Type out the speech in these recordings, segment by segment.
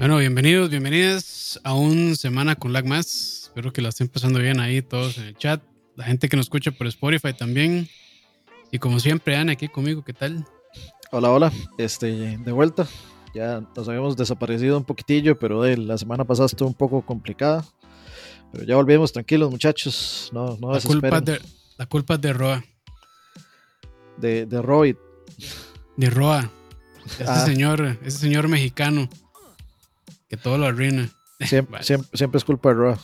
Bueno, bienvenidos, bienvenidas a un Semana con Lag Más. Espero que la estén pasando bien ahí todos en el chat. La gente que nos escucha por Spotify también. Y como siempre, Ana, aquí conmigo, ¿qué tal? Hola, hola. Este, de vuelta. Ya nos habíamos desaparecido un poquitillo, pero de la semana pasada estuvo un poco complicada. Pero ya volvimos tranquilos, muchachos. No, no la culpa, de, la culpa es de Roa. De, de Roy. De Roa. Ese ah. señor, ese señor mexicano que todo lo arruina. Siempre, siempre, es culpa de Roa.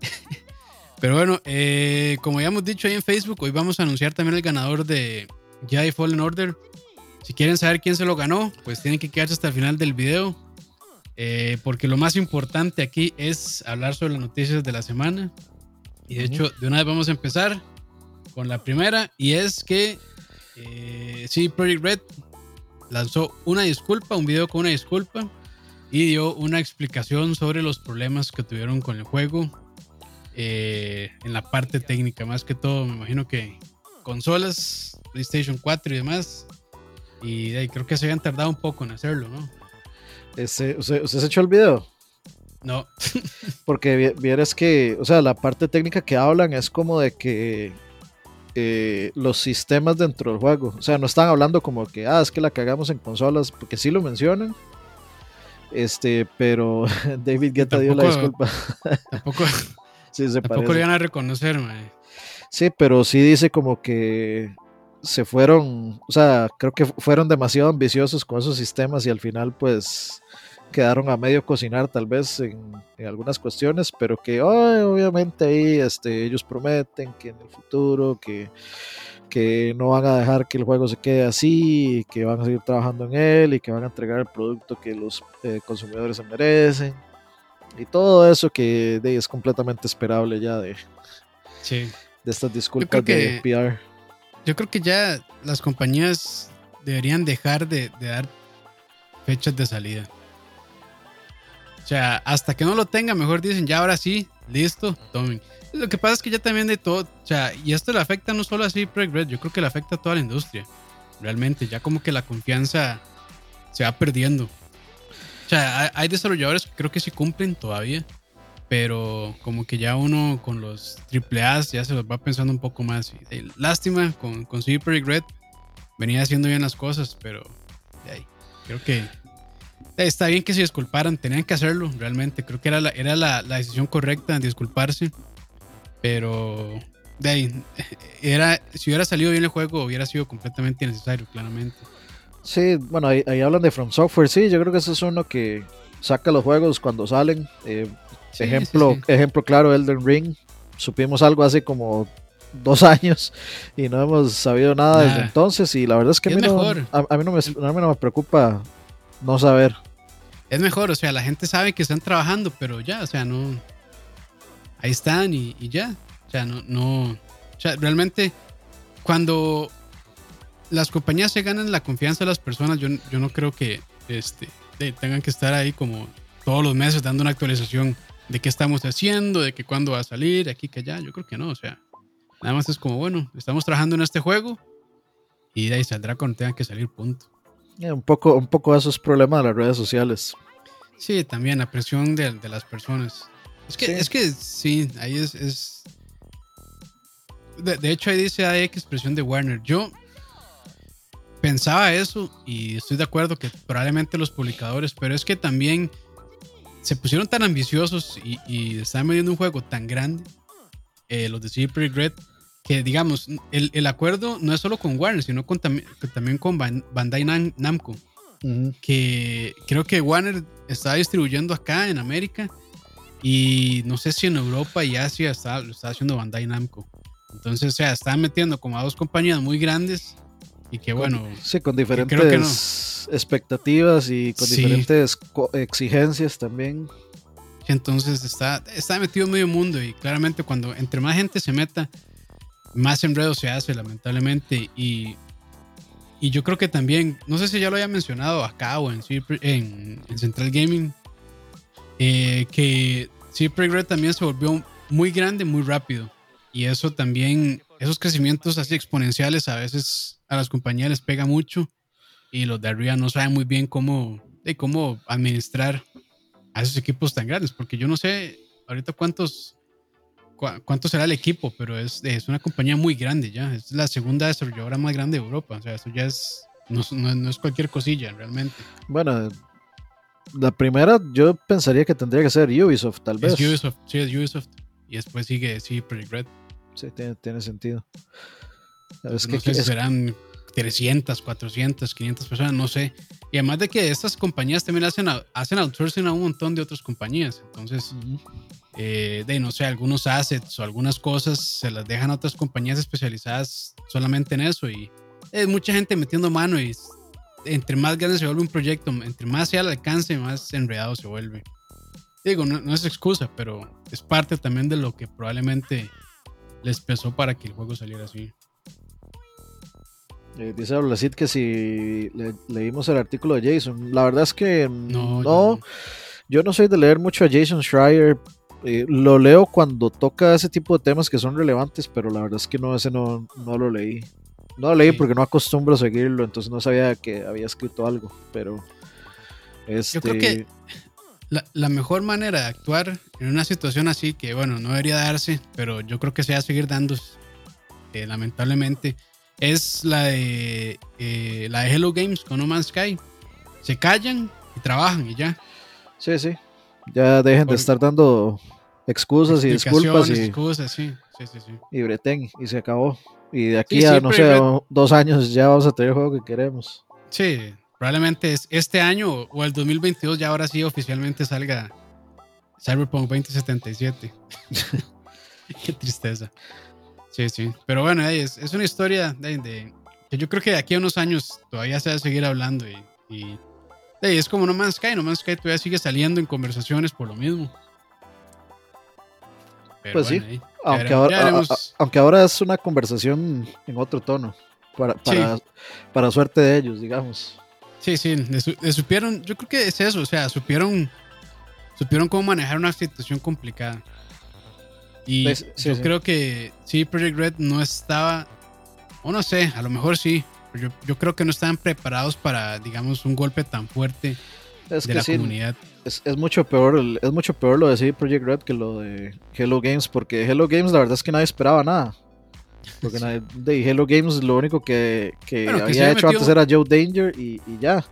Pero bueno, eh, como ya hemos dicho ahí en Facebook, hoy vamos a anunciar también el ganador de Jedi Fallen Order. Si quieren saber quién se lo ganó, pues tienen que quedarse hasta el final del video. Eh, porque lo más importante aquí es hablar sobre las noticias de la semana. Y de hecho, de una vez vamos a empezar con la primera. Y es que eh, sí, Project Red lanzó una disculpa, un video con una disculpa y dio una explicación sobre los problemas que tuvieron con el juego eh, en la parte técnica, más que todo, me imagino que consolas, PlayStation 4 y demás. Y creo que se habían tardado un poco en hacerlo, ¿no? ¿Usted, usted se echó el video? No. Porque vieras que, o sea, la parte técnica que hablan es como de que eh, los sistemas dentro del juego, o sea, no están hablando como que, ah, es que la cagamos en consolas, porque sí lo mencionan, este, pero David Guetta dio la disculpa. Tampoco, sí, se tampoco le van a reconocer, mae. Sí, pero sí dice como que se fueron, o sea, creo que fueron demasiado ambiciosos con esos sistemas y al final pues quedaron a medio cocinar tal vez en, algunas cuestiones, pero que obviamente ahí este, ellos prometen que en el futuro, que que no van a dejar que el juego se quede así, que van a seguir trabajando en él y que van a entregar el producto que los eh, consumidores se merecen. Y todo eso que es completamente esperable ya de, sí. de estas disculpas de PR. Yo creo que ya las compañías deberían dejar de, de dar fechas de salida. O sea, hasta que no lo tengan, mejor dicen, ya ahora sí, listo, tomen. Lo que pasa es que ya también de todo, o sea, y esto le afecta no solo así Project Red, yo creo que le afecta a toda la industria. Realmente, ya como que la confianza se va perdiendo. O sea, hay desarrolladores que creo que sí cumplen todavía, pero como que ya uno con los AAA ya se los va pensando un poco más. lástima con, con CD Projekt Red, venía haciendo bien las cosas, pero de ahí, creo que está bien que se disculparan, tenían que hacerlo realmente. Creo que era la, era la, la decisión correcta, disculparse. Pero de ahí, era, si hubiera salido bien el juego, hubiera sido completamente innecesario, claramente. Sí, bueno, ahí, hablan de From Software, sí, yo creo que ese es uno que saca los juegos cuando salen. Eh, ejemplo, ejemplo claro, Elden Ring. Supimos algo hace como dos años y no hemos sabido nada, desde entonces. Y la verdad es que a, mí no, a, mí no, me, a mí no me preocupa no saber. Es mejor, o sea, la gente sabe que están trabajando, pero ya, o sea, no, ahí están y, ya. O sea, no, no. O sea, realmente, cuando las compañías se ganan la confianza de las personas, yo, yo no creo que este, tengan que estar ahí como todos los meses dando una actualización de qué estamos haciendo, de que cuándo va a salir, aquí que allá. Yo creo que no, o sea, nada más es como, bueno, estamos trabajando en este juego y de ahí saldrá cuando tenga que salir, punto. Un, poco, un poco esos problemas de las redes sociales. Sí, también la presión de, de las personas. Es que, sí. es que sí, ahí es. De, hecho, ahí dice hay expresión de Warner. Yo pensaba eso y estoy de acuerdo que probablemente los publicadores, pero es que también se pusieron tan ambiciosos y, y estaban vendiendo un juego tan grande, eh, los de Red, que digamos, el, el, acuerdo no es solo con Warner, sino con, también con Bandai Namco. Que creo que Warner está distribuyendo acá en América y no sé si en Europa y Asia está, lo está haciendo Bandai Namco. Entonces, o sea, están metiendo como a dos compañías muy grandes y que bueno. Sí, con diferentes expectativas y con diferentes exigencias también. Entonces está, está metido en medio mundo y claramente cuando entre más gente se meta, más enredo se hace, lamentablemente. Y, y yo creo que también, no sé si ya lo haya mencionado acá o en, en, en Central Gaming, eh, que Super Red también se volvió muy grande muy rápido. Y eso también, esos crecimientos así exponenciales a veces a las compañías les pega mucho y los de arriba no saben muy bien cómo, de cómo administrar a esos equipos tan grandes, porque yo no sé ahorita cuántos cuánto será el equipo, pero es, es una compañía muy grande ya, es la segunda desarrolladora más grande de Europa, o sea, eso ya es, no, no, es cualquier cosilla realmente. Bueno, la primera yo pensaría que tendría que ser Ubisoft, tal vez. Es Ubisoft, sí, es Ubisoft. Y después sigue, sí, Project Red. Sí, tiene, tiene sentido. Es que, serán 300, 400, 500 personas, no sé. Y además de que estas compañías también hacen, hacen outsourcing a un montón de otras compañías. Entonces, eh, de no sé, algunos assets o algunas cosas se las dejan a otras compañías especializadas solamente en eso. Y es mucha gente metiendo mano y entre más grande se vuelve un proyecto, entre más sea el alcance, más enredado se vuelve. Digo, no, no es excusa, pero es parte también de lo que probablemente les pesó para que el juego saliera así. Eh, dice Ablacid que si leímos el artículo de Jason, la verdad es que no, yo no soy de leer mucho a Jason Schreier. Eh, lo leo cuando toca ese tipo de temas que son relevantes, pero la verdad es que no, ese no, no lo leí. No lo leí porque no acostumbro a seguirlo, entonces no sabía que había escrito algo, pero... Este... Yo creo que la, mejor manera de actuar en una situación así, que bueno, no debería darse, pero yo creo que se va a seguir dando, eh, lamentablemente, es la de, eh, la de Hello Games con No Man's Sky. Se callan y trabajan y ya. Sí, sí. Ya dejen de estar dando excusas y disculpas. Y, excusas, sí. Sí, sí, sí. Y breten, y se acabó. Y de aquí a, no sé, dos años ya vamos a tener el juego que queremos. Sí, probablemente es este año o el 2022 ya ahora sí oficialmente salga Cyberpunk 2077. Qué tristeza. Sí, sí. Pero bueno, es, es una historia de, que yo creo que de aquí a unos años todavía se va a seguir hablando y, y es como No Man's Sky. No Man's Sky todavía sigue saliendo en conversaciones por lo mismo. pues sí, aunque, ahora, aunque ahora es una conversación en otro tono, para, para, para suerte de ellos, digamos. Sí, sí, le, supieron, yo creo que es eso, o sea, supieron, supieron cómo manejar una situación complicada. Y pues, yo creo que sí, Project Red no estaba, o no sé, a lo mejor sí, yo, yo creo que no estaban preparados para, digamos, un golpe tan fuerte de la comunidad. Es, es, mucho peor, es mucho peor lo de CD Project Red que lo de Hello Games, porque Hello Games la verdad es que nadie esperaba nada. Porque de Hello Games lo único que, que había hecho antes era Joe Danger y, y ya.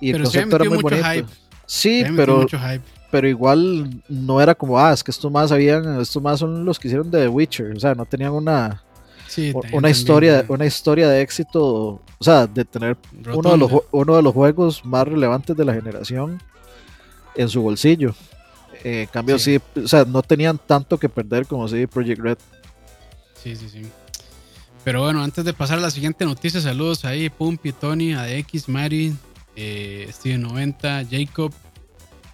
Y el concepto era muy bonito. Sí, pero, pero igual no era como, ah, es que estos más habían, estos más son los que hicieron de The Witcher. O sea, no tenían una, una historia, una historia de éxito, o sea, de tener uno de, los, uno de los juegos más relevantes de la generación en su bolsillo. Eh, en cambio, sí. o sea, no tenían tanto que perder como si Project Red. Sí, sí, sí. Pero bueno, antes de pasar a la siguiente noticia, saludos ahí, Pumpi, Tony, ADX, Mari, eh, Steven 90, Jacob,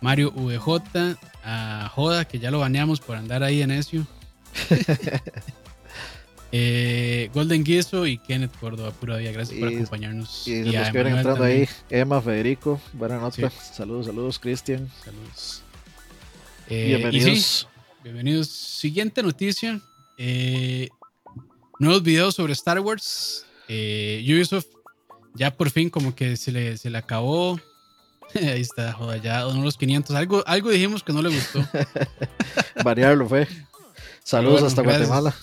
Mario VJ, a Joda, que ya lo baneamos por andar ahí en eso. Eh, Golden Guiso y Kenneth Córdoba, pura vida. Gracias por acompañarnos. Y, los que vienen entrando ahí, Emma, Federico, buenas noches. Saludos, saludos, Cristian. Saludos. Eh, bienvenidos. bienvenidos. Siguiente noticia. Eh, nuevos videos sobre Star Wars. Ubisoft ya por fin como que se le, se le acabó. Ahí está, joda, ya uno los 500. Algo, algo dijimos que no le gustó. Variarlo fue. Saludos hasta Guatemala.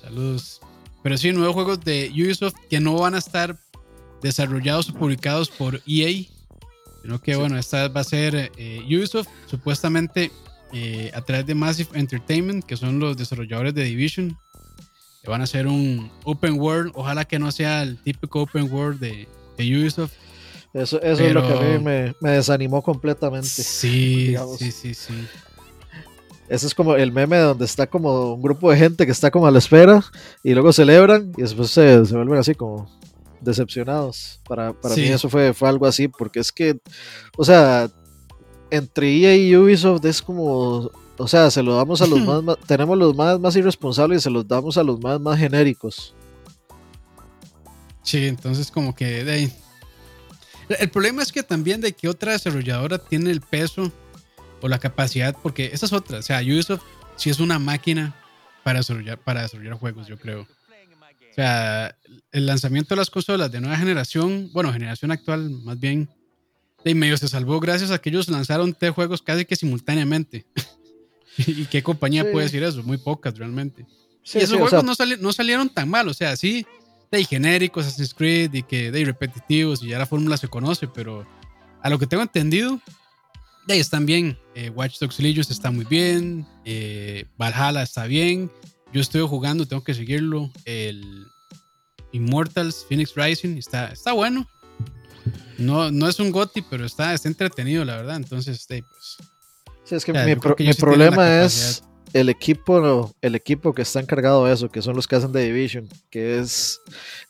Saludos. Pero sí, nuevos juegos de Ubisoft que no van a estar desarrollados o publicados por EA. Sino que, bueno, esta va a ser eh, Ubisoft, supuestamente eh, a través de Massive Entertainment, que son los desarrolladores de Division, van a hacer un open world. Ojalá que no sea el típico open world de, Ubisoft. Eso, eso es lo que a mí me, desanimó completamente. Sí, sí, sí, sí. Ese es como el meme donde está como un grupo de gente que está como a la espera y luego celebran y después se, vuelven así como decepcionados. Para, mí eso fue, fue algo así, porque es que, o sea, entre EA y Ubisoft es como o sea, se lo damos a los más, tenemos los más, más irresponsables y se los damos a los más, más genéricos. Sí, entonces como que de ahí. El problema es que también de que otra desarrolladora tiene el peso o la capacidad, porque esa es otra. O sea, Ubisoft sí es una máquina para desarrollar, para desarrollar juegos, yo creo. O sea, el lanzamiento de las consolas de nueva generación, bueno, generación actual más bien, de medio se salvó gracias a que ellos lanzaron tres juegos casi que simultáneamente. ¿Y qué compañía puede decir eso? Muy pocas realmente. y esos juegos no, no, salieron tan mal, o sea, sí, de genéricos, Assassin's Creed y que de repetitivos y ya la fórmula se conoce, pero a lo que tengo entendido, de están bien. Eh, Watch Dogs Legion está muy bien, eh, Valhalla está bien. Yo estoy jugando, tengo que seguirlo. El Immortals Phoenix Rising está, está bueno. No, no es un GOTI, pero está, está entretenido, la verdad. Entonces, este, pues. Sí, es que mi, problema es el equipo, el equipo que está encargado de eso, que son los que hacen The Division, que es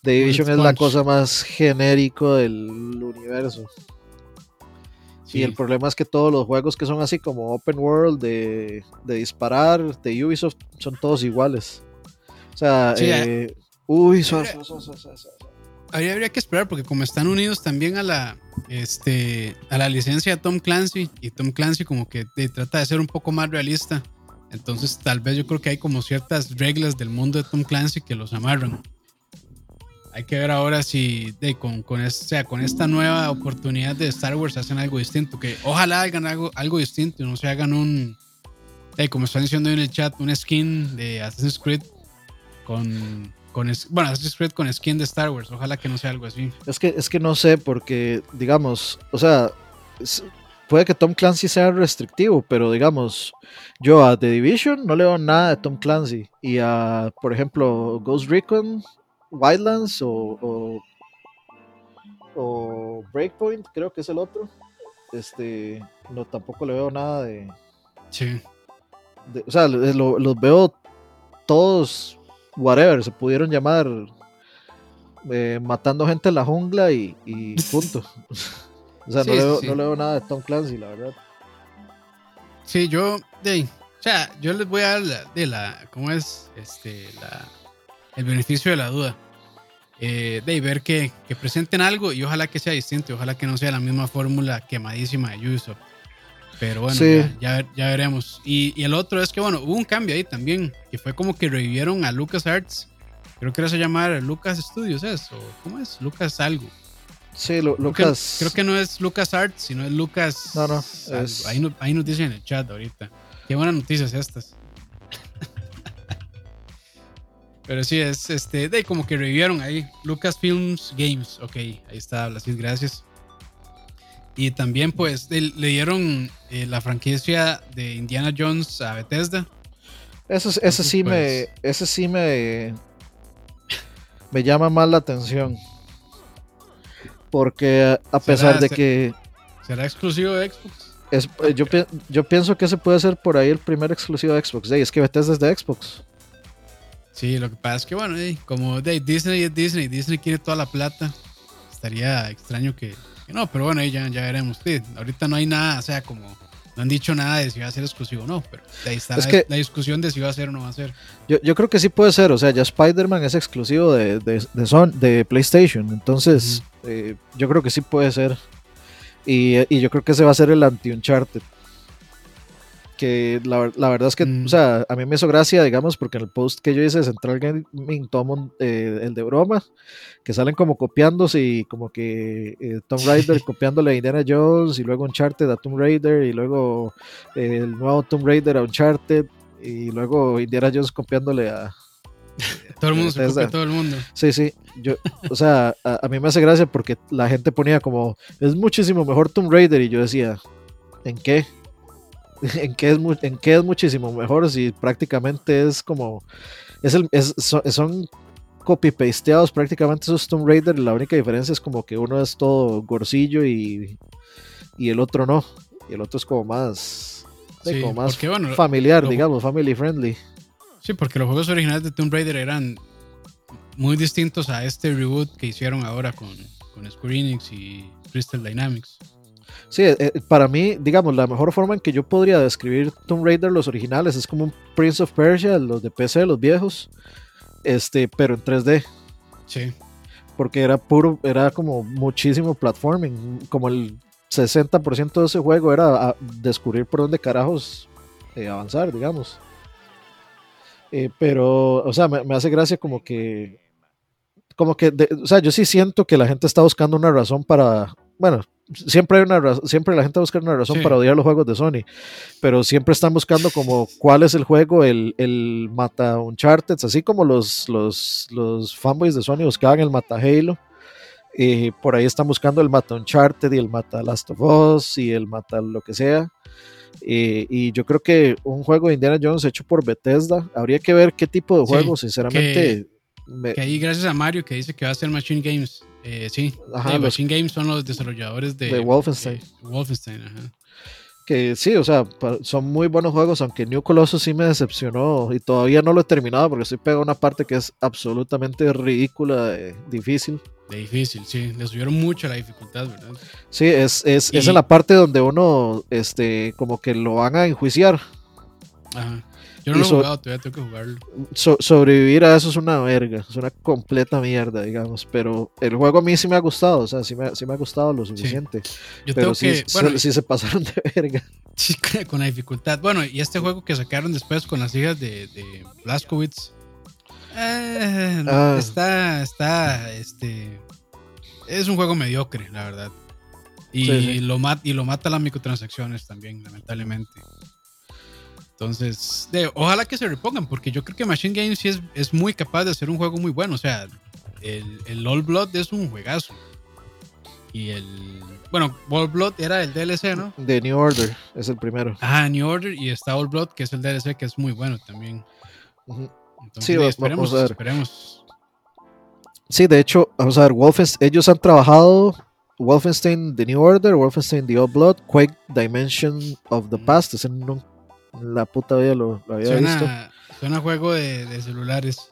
The Division es la cosa más genérico del universo. Y el problema es que todos los juegos que son así como open world, de, de disparar, de Ubisoft, son todos iguales. O sea, eh, Ubisoft, Ahí habría que esperar porque como están unidos también a la este a la licencia de Tom Clancy y Tom Clancy como que trata de ser un poco más realista. Entonces tal vez yo creo que hay como ciertas reglas del mundo de Tom Clancy que los amarran. Hay que ver ahora si de, con, con, este, con esta nueva oportunidad de Star Wars hacen algo distinto. Que ojalá hagan algo, algo distinto no se hagan un, como están diciendo en el chat, un skin de Assassin's Creed con con bueno, Assassin's Creed con skin de Star Wars. Ojalá que no sea algo así. Es que, es que no sé, porque, digamos, o sea, puede que Tom Clancy sea restrictivo, pero digamos, yo a The Division no le veo nada de Tom Clancy. Y a, por ejemplo, Ghost Recon, Wildlands o, o, Breakpoint, creo que es el otro. Este, no, tampoco le veo nada de. Sí. o sea, los veo todos whatever, se pudieron llamar eh, matando gente en la jungla y, punto. o sea, no, le veo, nada de Tom Clancy, la verdad. Sí, yo, de, o sea, yo les voy a dar de la, ¿cómo es? Este, la, el beneficio de la duda. Eh, de ver que, presenten algo y ojalá que sea distinto, ojalá que no sea la misma fórmula quemadísima de Ubisoft. Pero bueno, ya, ya, veremos. Y, el otro es que, bueno, hubo un cambio ahí también, que fue como que revivieron a Lucas Arts. Creo que era se llamar Lucas Studios, ¿es? cómo es? Lucas algo. Sí, Lucas. Creo que, no es Lucas Arts, sino es Lucas. No, no, ahí, no ahí nos dicen en el chat ahorita. Qué buenas noticias estas. Pero sí, es este, de como que revivieron ahí. Lucas Films Games. Ok, ahí está, las gracias. Y también pues le, dieron eh, la franquicia de Indiana Jones a Bethesda. Eso, ese sí me. Pues, ese sí me. Me llama más la atención. Porque a pesar de que. ¿Será exclusivo de Xbox? Es, eh, yo, yo, pienso que ese puede ser por ahí el primer exclusivo de Xbox. es que Bethesda es de Xbox. Sí, lo que pasa es que, bueno, como Disney es Disney, Disney quiere toda la plata. Estaría extraño que, no, pero bueno, ahí ya, ya veremos. ahorita no hay nada, o sea, como no han dicho nada de si va a ser exclusivo o no, pero ahí está la, discusión de si va a ser o no va a ser. Yo, yo creo que sí puede ser, o sea, ya Spider-Man es exclusivo de, de, de, PlayStation, entonces eh, yo creo que sí puede ser. Y, y, yo creo que ese va a ser el anti-Uncharted que la, la, verdad es que, o mm. sea, a mí me hizo gracia, digamos, porque en el post que yo hice de Central Gaming, tomo eh, el de broma, que salen como copiándose y como que eh, Tomb Raider copiándole a Indiana Jones y luego Uncharted a Tomb Raider y luego eh, el nuevo Tomb Raider a Uncharted y luego Indiana Jones copiándole a... todo el mundo se copia todo el mundo. Sí, sí. Yo, o sea, a, a, mí me hace gracia porque la gente ponía como, es muchísimo mejor Tomb Raider y yo decía, ¿en qué? en qué es, en qué es muchísimo mejor si prácticamente es como es el, es, son, copy pasteados prácticamente esos Tomb Raider la única diferencia es como que uno es todo gorcillo y, y el otro no y el otro es como más como más familiar digamos family friendly. Sí porque los juegos originales de Tomb Raider eran muy distintos a este reboot que hicieron ahora con, con Square Enix y Crystal Dynamics Sí, eh, eh, para mí, digamos, la mejor forma en que yo podría describir Tomb Raider, los originales, es como un Prince of Persia, los de PC, los viejos, este, pero en 3D. Sí. Porque era puro, era como muchísimo platforming, como el 60% de ese juego era descubrir por dónde carajos eh, avanzar, digamos. pero, o sea, me, hace gracia como que, como que, o sea, yo sí siento que la gente está buscando una razón para bueno, siempre hay una siempre la gente busca una razón Sí. para odiar los juegos de Sony, pero siempre están buscando como cuál es el juego, el, el mata Uncharted, así como los, los, los fanboys de Sony buscaban el mata Halo. Y por ahí están buscando el mata Uncharted y el mata Last of Us y el mata lo que sea. Y, y yo creo que un juego de Indiana Jones hecho por Bethesda, habría que ver qué tipo de Sí, juego, sinceramente. Me- Que ahí gracias a Mario que dice que va a ser Machine Games. Eh, sí, Ajá, Sí, Machine Games son los desarrolladores de, De Wolfenstein. Wolfenstein, ajá. que sí, o sea, son muy buenos juegos, aunque New Colossus sí me decepcionó y todavía no lo he terminado porque estoy pegado a una parte que es absolutamente ridícula, de- difícil. De difícil, sí. Le subieron mucho la dificultad, ¿verdad? Sí, es, es, es en la parte donde uno, este, como que lo van a enjuiciar. Ajá. Yo no lo he so- jugado, todavía tengo que jugarlo. So- sobrevivir a eso es una verga, es una completa mierda, digamos. Pero el juego a mí sí me ha gustado, o sea, sí me, sí me ha gustado lo suficiente. Yo pero tengo sí, que. se pasaron de verga. sí, con la dificultad. Bueno, y este juego que sacaron después con las hijas de, de Blazkowicz. eh, Ah. Está, está, este. Es un juego mediocre, la verdad. Y, Sí, sí. Lo, mat, y lo mata las microtransacciones también, lamentablemente. Entonces, de, ojalá que se repongan, porque yo creo que Machine Games sí es, es muy capaz de hacer un juego muy bueno. O sea, el, el All Blood es un juegazo. Y el. Bueno, All Blood era el DLC, ¿no? The New Order es el primero. Ajá, New Order y está All Blood, que es el DLC, que es muy bueno también. Entonces, Sí, va- esperemos, vamos a ver. esperemos. Sí, de hecho, vamos a ver, Wolfenstein, ellos han trabajado Wolfenstein The New Order, Wolfenstein The Old Blood, Quake Dimension of the Past, no, en la puta vida lo, lo había visto. Suena, juego de, de celulares.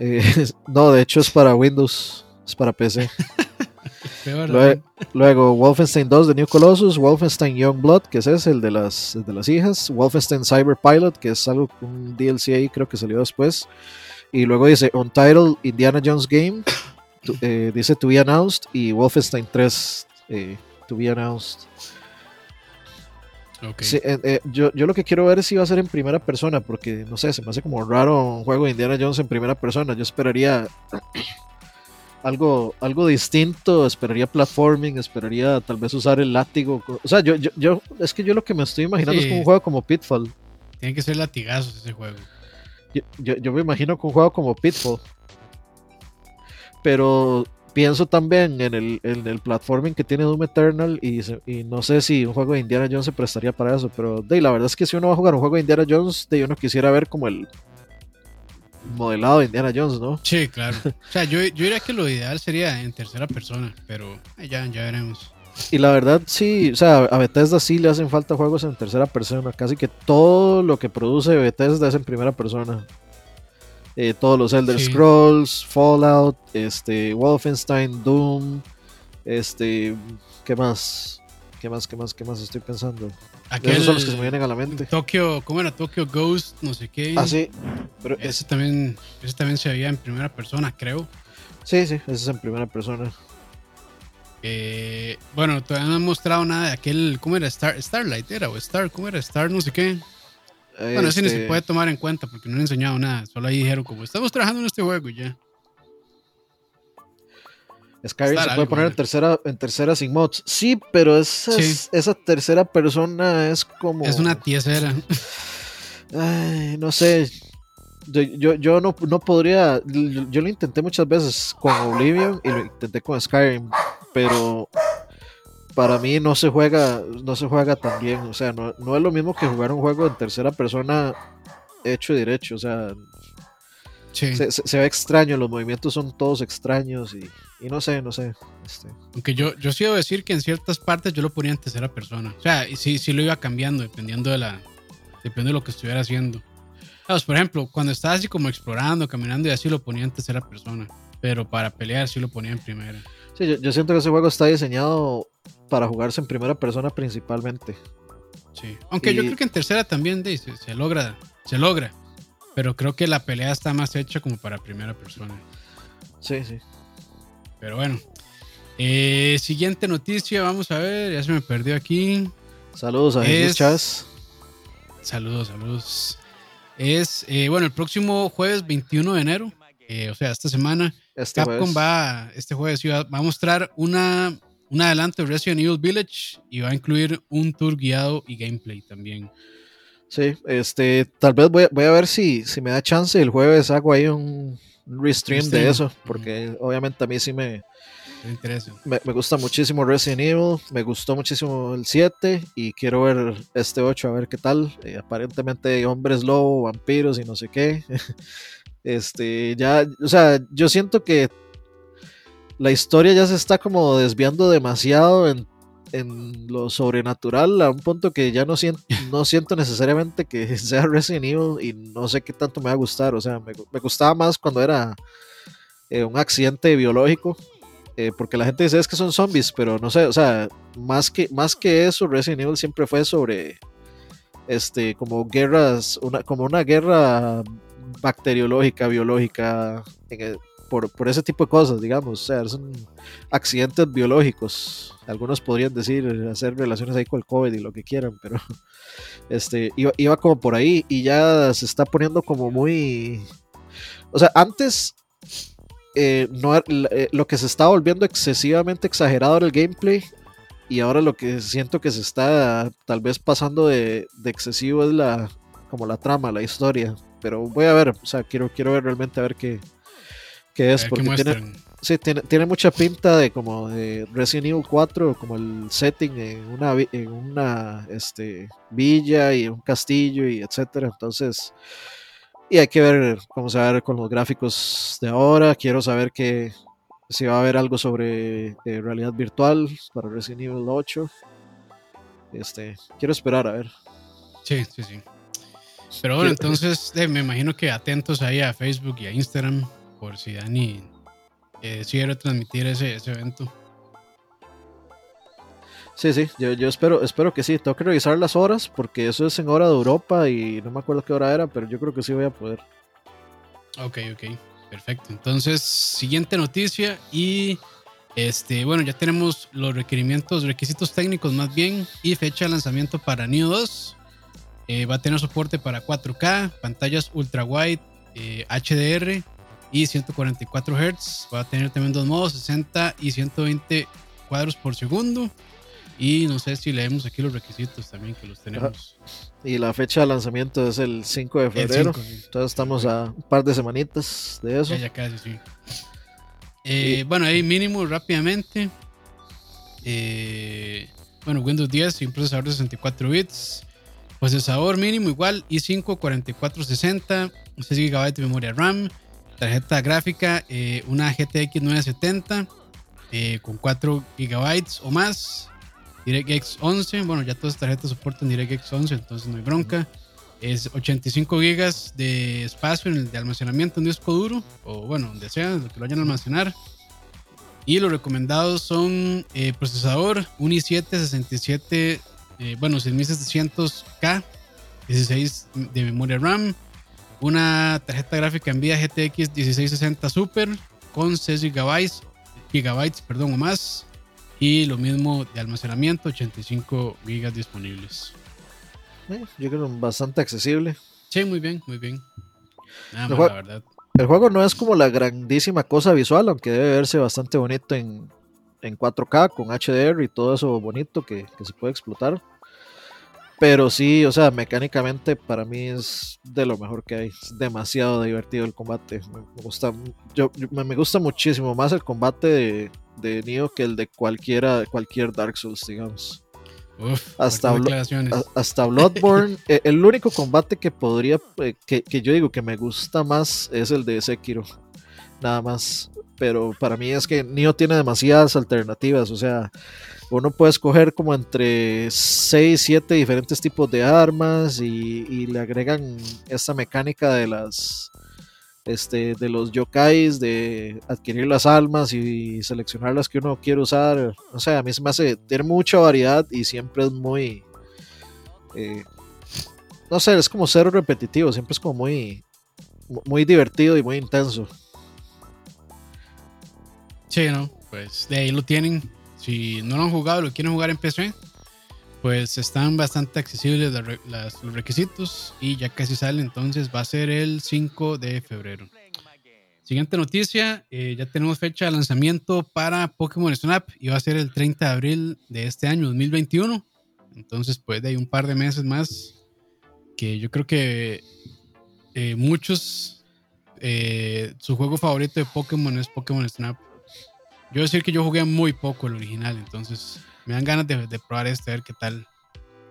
Eh, no, de hecho es para Windows, es para PC. Luego Wolfenstein 2 The New Colossus, Wolfenstein Young Blood, que es ese, el de las, el de las hijas, Wolfenstein Cyber Pilot, que es algo, un DLC ahí, creo que salió después. Y luego dice Untitled Indiana Jones Game, to- eh, dice To Be Announced, y Wolfenstein 3 eh, To Be Announced. Sí, eh, eh, yo, yo lo que quiero ver es si va a ser en primera persona, porque no sé, se me hace como raro un juego de Indiana Jones en primera persona. Yo esperaría algo, algo distinto, esperaría platforming, esperaría tal vez usar el látigo. O sea, yo, yo, yo es que yo lo que me estoy imaginando es como un juego como Pitfall. Tiene que ser latigazos ese juego. Yo, yo, yo me imagino que un juego como Pitfall. Pero pienso también en el, en el platforming que tiene Doom Eternal y, no sé si un juego de Indiana Jones se prestaría para eso. Pero de, la verdad es que si uno va a jugar un juego de Indiana Jones, de, uno quisiera ver como el modelado de Indiana Jones, ¿no? Sí, claro. O sea, yo, yo diría que lo ideal sería en tercera persona, pero ya, ya veremos. Y la verdad sí, o sea, a Bethesda sí le hacen falta juegos en tercera persona. Casi que todo lo que produce Bethesda es en primera persona. Eh, todos los Elder Sí. Scrolls, Fallout, este, Wolfenstein, Doom, este, ¿qué más? ¿Qué más? ¿Qué más? ¿Qué más estoy pensando? Aquel Esos son los que se me vienen a la mente. Tokio, ¿cómo era? Tokyo Ghost, no sé qué. Ah, sí. Pero es- Ese también, ese también se veía en primera persona, creo. sí, sí, ese es en primera persona. Eh, bueno, todavía no han mostrado nada de aquel, ¿cómo era? Star, Starlight era, o Star, ¿cómo era? Star, no sé qué. Bueno, ese ni se Este, puede tomar en cuenta porque no han enseñado nada. Solo ahí dijeron como, estamos trabajando en este juego y ya. Skyrim se puede algo, poner en tercera, en tercera sin mods. Sí, pero esa, Sí. esa tercera persona es como. Es una tiesera. Ay, no sé. Yo, yo, yo no, no podría. Yo, yo lo intenté muchas veces con Oblivion y lo intenté con Skyrim, pero para mí no se juega, no se juega tan bien. O sea, no, no es lo mismo que jugar un juego en tercera persona hecho y derecho. O sea, Sí. se, se- se ve extraño, los movimientos son todos extraños y, y no sé, no sé. Este, Aunque yo, yo sí debo decir que en ciertas partes yo lo ponía en tercera persona. O sea, y sí, sí lo iba cambiando dependiendo de la. Dependiendo de lo que estuviera haciendo. Vamos, por ejemplo, cuando estaba así como explorando, caminando y así lo ponía en tercera persona. Pero para pelear sí lo ponía en primera. sí, yo, yo siento que ese juego está diseñado para jugarse en primera persona principalmente. Sí. Aunque yo creo que en tercera también se, logra. Se logra. Pero creo que la pelea está más hecha como para primera persona. Sí, sí. Pero bueno. Eh, siguiente noticia, vamos a ver. Ya se me perdió aquí. Saludos a Jesús Es- Chávez. Saludos, saludos. Es, eh, bueno, el próximo jueves 21 de enero, eh, o sea, esta semana, Este Capcom jueves. va, este jueves va a mostrar una, un adelanto de Resident Evil Village y va a incluir un tour guiado y gameplay también. Sí, este, tal vez voy, voy a ver si, si me da chance el jueves hago ahí un restream de eso, porque obviamente a mí sí me, me, me, gusta muchísimo Resident Evil, me gustó muchísimo el 7 y quiero ver este 8 a ver qué tal. Eh, aparentemente hombres lobo, vampiros y no sé qué. este, ya, o sea, yo siento que la historia ya se está como desviando demasiado en en lo sobrenatural a un punto que ya no siento, no siento necesariamente que sea Resident Evil y no sé qué tanto me va a gustar. O sea, me, gustaba más cuando era eh, un accidente biológico. Eh, porque la gente dice que son zombies, pero no sé, o sea, más que, más que eso, Resident Evil siempre fue sobre este, como guerras, una, como una guerra bacteriológica, biológica, por, por, ese tipo de cosas, digamos, o sea, son accidentes biológicos algunos podrían decir, hacer relaciones ahí con el COVID y lo que quieran, pero este, iba, como por ahí y ya se está poniendo como muy... O sea, antes eh, no, eh, lo que se está volviendo excesivamente exagerado era el gameplay y ahora lo que siento que se está tal vez pasando de, excesivo es la como la trama, la historia. Pero voy a ver, o sea, quiero, quiero ver realmente a ver qué, qué es, porque tiene, Sí, tiene, tiene, mucha pinta de como de Resident Evil 4, como el setting en una, en una este, villa y un castillo y etcétera. Entonces, y hay que ver cómo se va a ver con los gráficos de ahora. Quiero saber que si va a haber algo sobre eh, realidad virtual para Resident Evil 8. Este, quiero esperar a ver. Sí, sí, sí. Pero bueno, entonces eh, me imagino que atentos ahí a Facebook y a Instagram por si Dani eh, sí quiero transmitir ese, ese evento. Sí, sí, yo, yo, espero, espero que sí. Tengo que revisar las horas porque eso es en hora de Europa y no me acuerdo qué hora era, pero yo creo que sí voy a poder. Ok, ok, perfecto. Entonces, siguiente noticia y este, bueno, ya tenemos los requerimientos, requisitos técnicos más bien y fecha de lanzamiento para Neo 2. Eh, va a tener soporte para 4K, pantallas ultra wide, HDR, eh, y 144 Hz. Va a tener también dos modos, 60 y 120 cuadros por segundo. Y no sé si leemos aquí los requisitos también que los tenemos. Y la fecha de lanzamiento es el 5 de febrero. Entonces estamos a un par de semanitas de eso. Ya, casi, sí. Eh, bueno, ahí mínimo rápidamente. Eh, bueno, Windows 10 y un procesador de 64 bits. Procesador mínimo igual i5 4460, 6 GB de memoria RAM, tarjeta gráfica, eh, una GTX 970 eh, con 4 GB o más, DirectX 11, bueno, ya todas las tarjetas soportan DirectX 11, entonces no hay bronca. Es 85 GB de espacio en el de almacenamiento en disco duro, o bueno, donde sea, lo que lo vayan a almacenar. Y los recomendados son eh, procesador, un i7 67, bueno, 6700K, 16 de memoria RAM, una tarjeta gráfica NVIDIA GTX 1660 Super con 6 GB, gigabytes perdón, o más. Y lo mismo de almacenamiento, 85 GB disponibles. Eh, yo creo bastante accesible. Sí, muy bien, muy bien. el, juego, la verdad. el juego no es como la grandísima cosa visual, aunque debe verse bastante bonito en, en 4K, con HDR y todo eso bonito que, que se puede explotar. Pero sí, o sea, mecánicamente para mí es de lo mejor que hay. Es demasiado divertido el combate. Me, gusta, yo, me gusta muchísimo más el combate de, de Neo que el de cualquiera, cualquier Dark Souls, digamos. hasta, hasta Bloodborne, e, el único combate que podría, eh, que, que yo digo que me gusta más es el de Sekiro. Nada más. Pero para mí es que Neo tiene demasiadas alternativas. O sea, uno puede escoger como entre 6, 7 diferentes tipos de armas y, le agregan esta mecánica de las este, de los yokais, de adquirir las almas y seleccionar las que uno quiere usar. O sea, a mí se me hace, tiene mucha variedad y siempre es muy, eh, no sé, es como cero repetitivo, siempre es como muy, muy divertido y muy intenso. Sí, ¿no? Pues de ahí lo tienen si no lo han jugado, lo quieren jugar en PC, pues están bastante accesibles los requisitos y ya casi sale, entonces va a ser el 5 de febrero. Siguiente noticia, eh, ya tenemos fecha de lanzamiento para Pokémon Snap y va a ser el 30 de abril de este año 2021. Entonces, pues de ahí un par de meses más que yo creo que eh, muchos, eh, su juego favorito de Pokémon es Pokémon Snap. Yo decir que yo jugué muy poco el original, entonces me dan ganas de, probar este, a ver qué tal.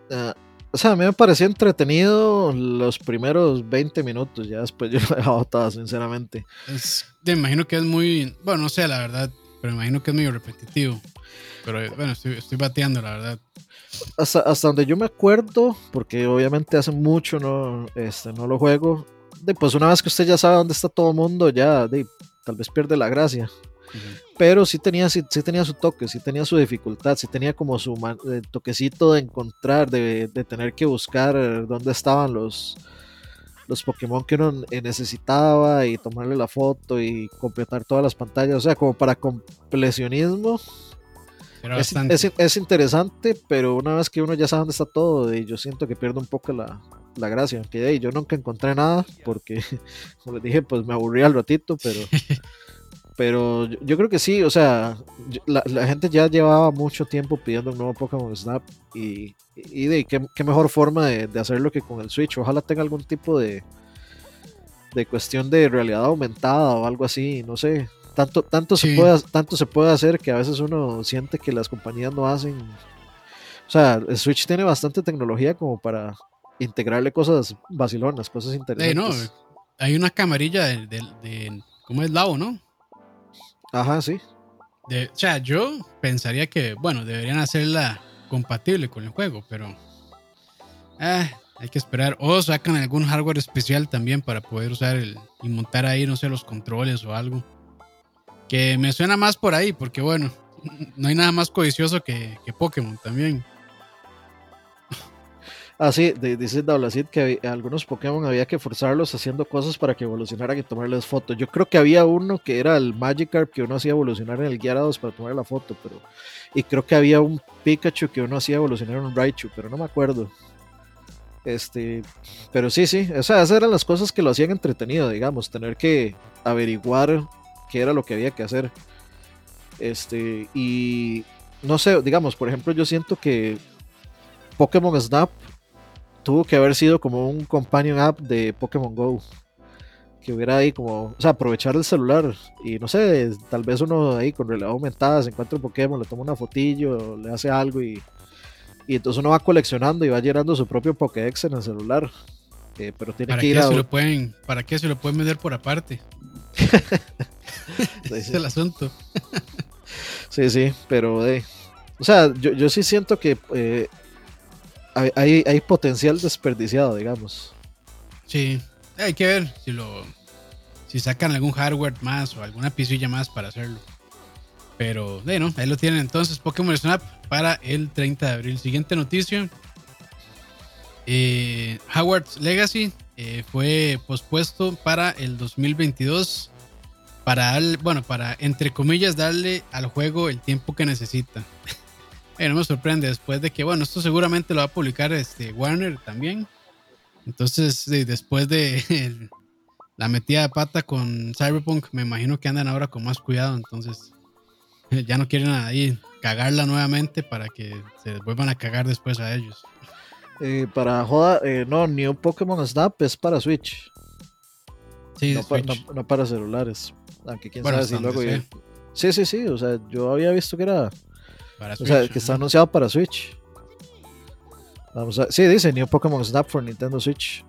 Uh, o sea, a mí me pareció entretenido los primeros 20 minutos, ya después yo lo he dejado todo, sinceramente. Es, me imagino que es muy, bueno, no sé la verdad, pero me imagino que es medio repetitivo. Pero bueno, estoy, estoy bateando, la verdad. Hasta, hasta, donde yo me acuerdo, porque obviamente hace mucho no, este, no lo juego, de, pues una vez que usted ya sabe dónde está todo el mundo, ya de, tal vez pierde la gracia. Pero sí tenía, sí, tenía su toque, sí tenía su dificultad, sí tenía como su eh, toquecito de encontrar, de, de, tener que buscar dónde estaban los, los Pokémon que uno necesitaba y tomarle la foto y completar todas las pantallas. O sea, como para completionismo. Es, es, es, interesante, pero una vez que uno ya sabe dónde está todo, y yo siento que pierde un poco la, la gracia. Que yo nunca encontré nada, porque, como les dije, pues me aburrí al ratito, pero Pero yo, creo que sí, o sea, la, gente ya llevaba mucho tiempo pidiendo un nuevo Pokémon Snap y, y de qué, mejor forma de, hacerlo que con el Switch. Ojalá tenga algún tipo de, de cuestión de realidad aumentada o algo así, no sé. Tanto, tanto, se puede, tanto se puede hacer que a veces uno siente que las compañías no hacen. O sea, el Switch tiene bastante tecnología como para integrarle cosas vacilonas, cosas interesantes. no, hay una camarilla de, de, de ¿cómo es Lavo, no? Ajá, sí. De, o sea, yo pensaría que, bueno, deberían hacerla compatible con el juego, pero ah, hay que esperar. O sacan algún hardware especial también para poder usar el, y montar ahí, no sé, los controles o algo. Que me suena más por ahí, porque bueno, no hay nada más codicioso que, que Pokémon también. Ah, sí, dice Dablacid que algunos Pokémon había que forzarlos haciendo cosas para que evolucionaran y tomarles fotos. Yo creo que había uno que era el Magikarp que uno hacía evolucionar en el Gyarados para tomar la foto, pero. Y creo que había un Pikachu que uno hacía evolucionar en un Raichu, pero no me acuerdo. Este, pero sí, sí, o sea, esas eran las cosas que lo hacían entretenido, digamos, tener que averiguar qué era lo que había que hacer. Este, y no sé, digamos, por ejemplo, yo siento que Pokémon Snap tuvo que haber sido como un companion app de Pokémon Go. Que hubiera ahí como, o sea, aprovechar el celular y no sé, tal vez uno ahí con realidad aumentada se encuentra un Pokémon, le toma una fotillo, le hace algo y, y entonces uno va coleccionando y va llenando su propio Pokédex en el celular. Eh, pero tiene ¿Para que ir qué Se lo pueden, ¿Para qué se lo pueden vender por aparte? Ese es el asunto. sí, sí, pero de, o sea, yo, yo sí siento que eh, hay, hay, potencial desperdiciado, digamos. Sí, hay que ver si lo si sacan algún hardware más o alguna pisilla más para hacerlo. Pero bueno, ahí lo tienen entonces Pokémon Snap para el 30 de abril. Siguiente noticia. Eh, Howard's Legacy eh, fue pospuesto para el 2022 para bueno, para entre comillas darle al juego el tiempo que necesita. Eh, no me sorprende después de que, bueno, esto seguramente lo va a publicar este Warner también. Entonces, después de la metida de pata con Cyberpunk, me imagino que andan ahora con más cuidado. Entonces, ya no quieren ahí cagarla nuevamente para que se vuelvan a cagar después a ellos. Eh, para joda, eh, no, New Pokémon Snap es para Switch. Sí, no, no, para celulares. Aunque quién sabe si luego. Sí, sí, sí. O sea, yo había visto que era o sea, que está anunciado para Switch. Vamos a, sí, dice New Pokémon Snap for Nintendo Switch.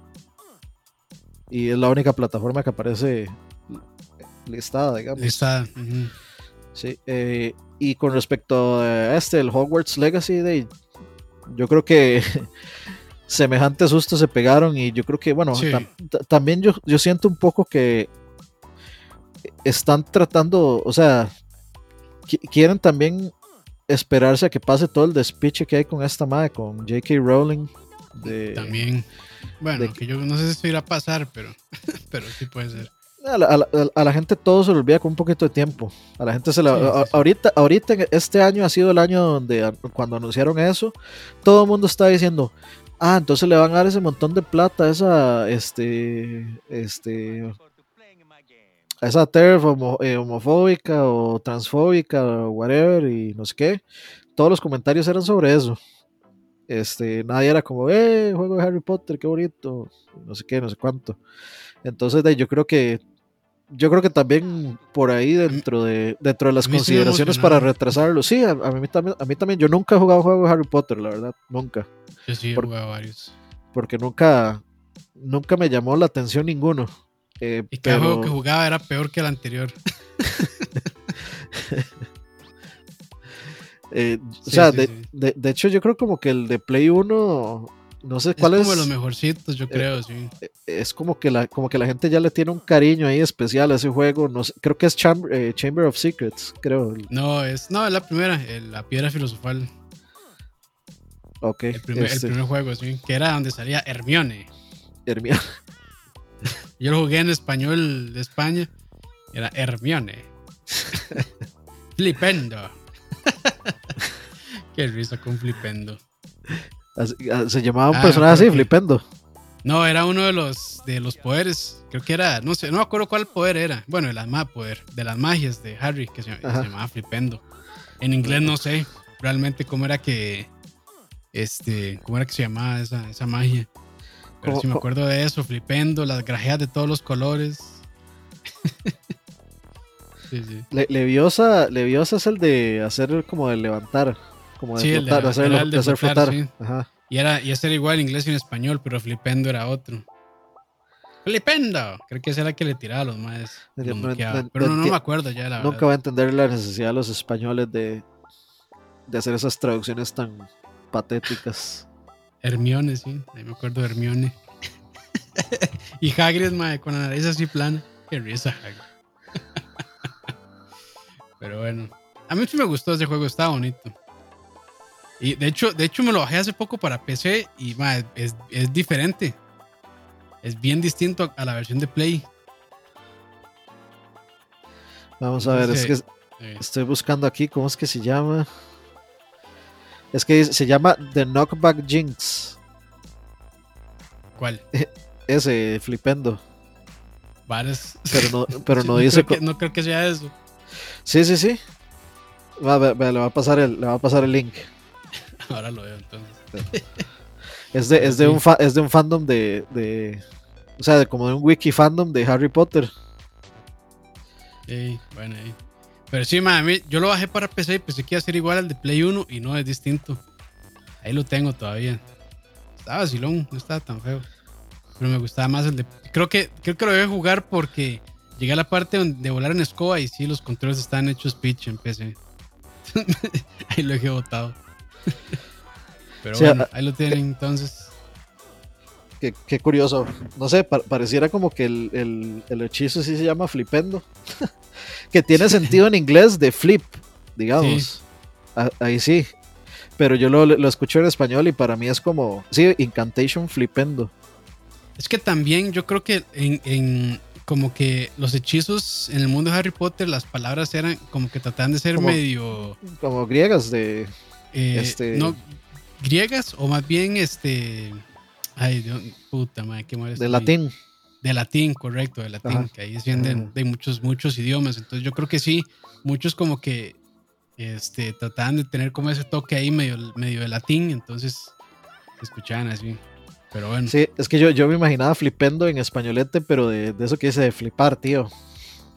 Y es la única plataforma que aparece listada, digamos. Listada. Sí. Eh, y con respecto a este, el Hogwarts Legacy, de, yo creo que semejantes sustos se pegaron y yo creo que, bueno, también yo, yo siento un poco que están tratando, o sea, quieren también esperarse a que pase todo el despiche que hay con esta madre, con J.K. Rowling. De, También. Bueno, que yo no sé si esto irá a pasar, pero, pero sí puede ser. A la, gente todo se le olvida con un poquito de tiempo. A la gente se la. ahorita, ahorita, este año ha sido el año donde cuando anunciaron eso, todo el mundo está diciendo. Ah, entonces le van a dar ese montón de plata a esa. Este. Este. A esa TERF homo- eh, homofóbica o transfóbica o whatever y no sé qué, todos los comentarios eran sobre eso. Este, nadie era como, eh, juego de Harry Potter, qué bonito, no sé qué, no sé cuánto. Entonces, de, yo creo que yo creo que también por ahí dentro de dentro de las consideraciones para retrasarlo, sí, a, a mí también, a mí también, yo nunca he jugado juegos de Harry Potter, la verdad, nunca, Yo sí he jugado varios. porque nunca, nunca me llamó la atención ninguno. Eh, Y cada pero- juego que jugaba era peor que el anterior. Eh, o sea, sí, de, sí. de- de hecho yo creo como que el de Play 1, no sé Es cuál como es, de los mejorcitos, yo creo, sí. es como que, la, como que la gente ya le tiene un cariño ahí especial a ese juego, no sé, creo que es Cham- eh, Chamber of Secrets, creo. No, es, no, es la primera, el- la piedra filosofal. Ok, El primer, este, el primer juego, sí. Que era donde salía Hermione. Hermione. Yo lo jugué en español de España. Era Hermione. Flipendo. Qué risa con Flipendo. Ah, Se llamaba un Ah, personaje así, que- flipendo. No, era uno de los, de los poderes. Creo que era, no sé, no me acuerdo cuál poder era. Bueno, el ma poder, de las magias de Harry, que se, se llamaba Flipendo. En inglés no sé realmente cómo era que. Este, cómo era que se llamaba esa, esa magia. Pero ¿Cómo- sí me acuerdo de eso, flipendo, las grajeas de todos los colores. sí, sí. Le- Leviosa, Leviosa es el de hacer como de levantar, como de Sí, de flotar, de la- hacer, era el de de hacer flotar, flotar. sí. Ajá. Y era, y ese era igual en inglés y en español, pero flipendo era otro. Flipendo. Creo que ese era el que le tiraba a los maes. Pero no, me acuerdo ya, la Nunca verdad. va a entender la necesidad de los españoles de, de hacer esas traducciones tan patéticas. Hermione, sí. Ahí me acuerdo de Hermione. y Hagrid, mae, con la nariz así plana. Qué risa, Hagrid. Pero bueno. A mí sí me gustó ese juego, estaba bonito. Y de hecho, de hecho me lo bajé hace poco para PC y es, es diferente. Es bien distinto a la versión de Play. Vamos a ver, es que Eh, estoy buscando aquí, ¿cómo es que se llama? Es que se llama The Knockback Jinx. ¿Cuál? Ese, flipendo. Varas. Pero no, pero no dice. Creo que, co- no creo que sea eso. Sí, sí, sí. Va, ve, le va a pasar el, le va a pasar el link. Ahora lo veo entonces. Es de, es de un fa- es de un fandom de, de. O sea, de como de un wiki fandom de Harry Potter. Sí, bueno, ahí. Pero sí, ma, a mí, yo lo bajé para PC y pensé que iba a ser igual al de Play 1 y no es distinto. Ahí lo tengo todavía. Estaba vacilón, no estaba tan feo. Pero me gustaba más el de. Creo que, creo que lo voy a jugar porque llegué a la parte donde- de volar en escoba y sí, los controles están hechos pitch en PC. ahí lo dejé botado. Pero bueno, ahí lo tienen entonces. Qué, qué curioso. No sé, pa- pareciera como que el, el- el hechizo sí se llama flipendo. que tiene sentido en inglés de flip, digamos. Ahí sí. Pero yo lo, lo escucho en español y para mí es como. Sí, incantation flipendo. Es que también yo creo que en, en como que los hechizos en el mundo de Harry Potter, las palabras eran como que trataban de ser Como- medio Como griegas de. eh, Este- no griegas o más bien este ay Dios, puta madre qué mal de latín. de latín correcto de latín Ajá. que ahí defienden Ajá. de muchos muchos idiomas entonces yo creo que sí muchos como que este trataban de tener como ese toque ahí medio medio de latín entonces escuchaban así pero bueno Sí, es que yo, yo me imaginaba flipendo en españolete, pero de, de eso que dice de flipar, tío.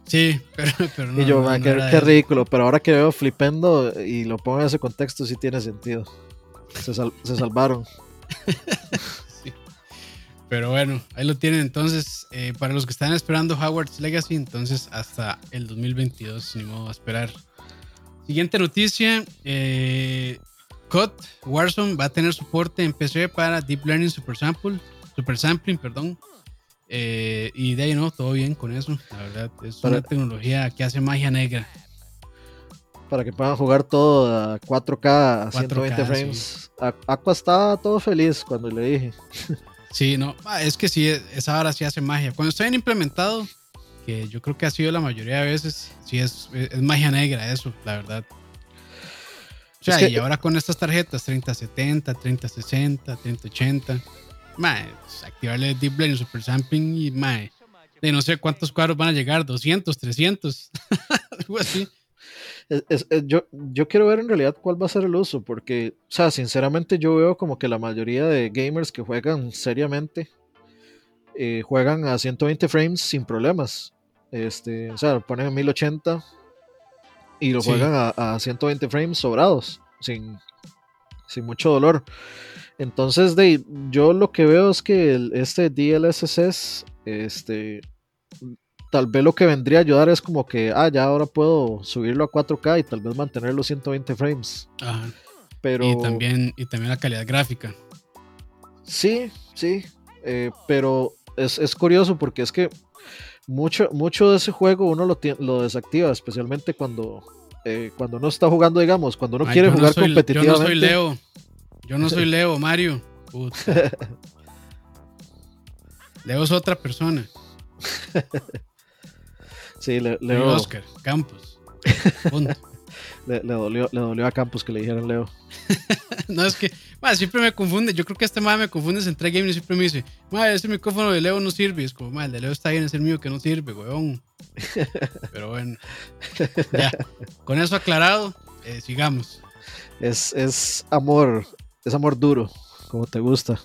sí pero, pero no, y yo, no, "Ma, no qué, ridículo. Pero ahora que veo flipendo y lo pongo en ese contexto, sí tiene sentido. Se, sal- se salvaron. Pero bueno, ahí lo tienen entonces. eh, para los que están esperando Howard's Legacy, entonces hasta el 2022, ni modo a esperar. Siguiente noticia: eh, COD Warzone va a tener soporte en PC para Deep Learning Super Sample, Super Sampling, perdón. Eh, y de ahí no, todo bien con eso. La verdad, es Para- una tecnología que hace magia negra. Para que puedan jugar todo a 4K, a 4K, 120 frames. Aqua estaba todo feliz cuando le dije. Sí, no, es que sí, esa hora sí hace magia. Cuando está bien implementado, que yo creo que ha sido la mayoría de veces, sí es, es magia negra eso, la verdad. O sea, Es que- y ahora con estas tarjetas 3070, 3060, 3080, mae, pues, activarle Deep Learning Super Sampling y mae, de no sé cuántos cuadros van a llegar, 200, 300, algo así. Yo, yo quiero ver en realidad cuál va a ser el uso, porque, o sea, sinceramente yo veo como que la mayoría de gamers que juegan seriamente eh, juegan a 120 frames sin problemas. Este, o sea, lo ponen a 1080 y lo juegan a, 120 frames sobrados, sin, sin mucho dolor. Entonces, de, yo lo que veo es que este DLSS, este, tal vez lo que vendría a ayudar es como que, ah, ya ahora puedo subirlo a 4K y tal vez mantener los 120 frames. Ajá. Pero... Y también, y también la calidad gráfica. Sí, sí, eh, pero es, es, curioso porque es que mucho, mucho de ese juego uno lo, lo desactiva, especialmente cuando, eh, cuando uno está jugando, digamos, cuando uno quiere jugar competitivamente. Yo no soy Leo. Yo no soy Leo, Mario. Leo es otra persona. Sí, Leo. Oscar, Campos. le, dolió, le dolió a Campos que le dijeran Leo. no, es que siempre me confunde. Yo creo que este madre me confunde entre game y siempre me dice, madre, ese micrófono de Leo no sirve. es como, madre, el de Leo está bien, es el mío que no sirve, weón. Pero bueno, ya, con eso aclarado, eh, sigamos. Es, es amor, es amor duro, como te gusta.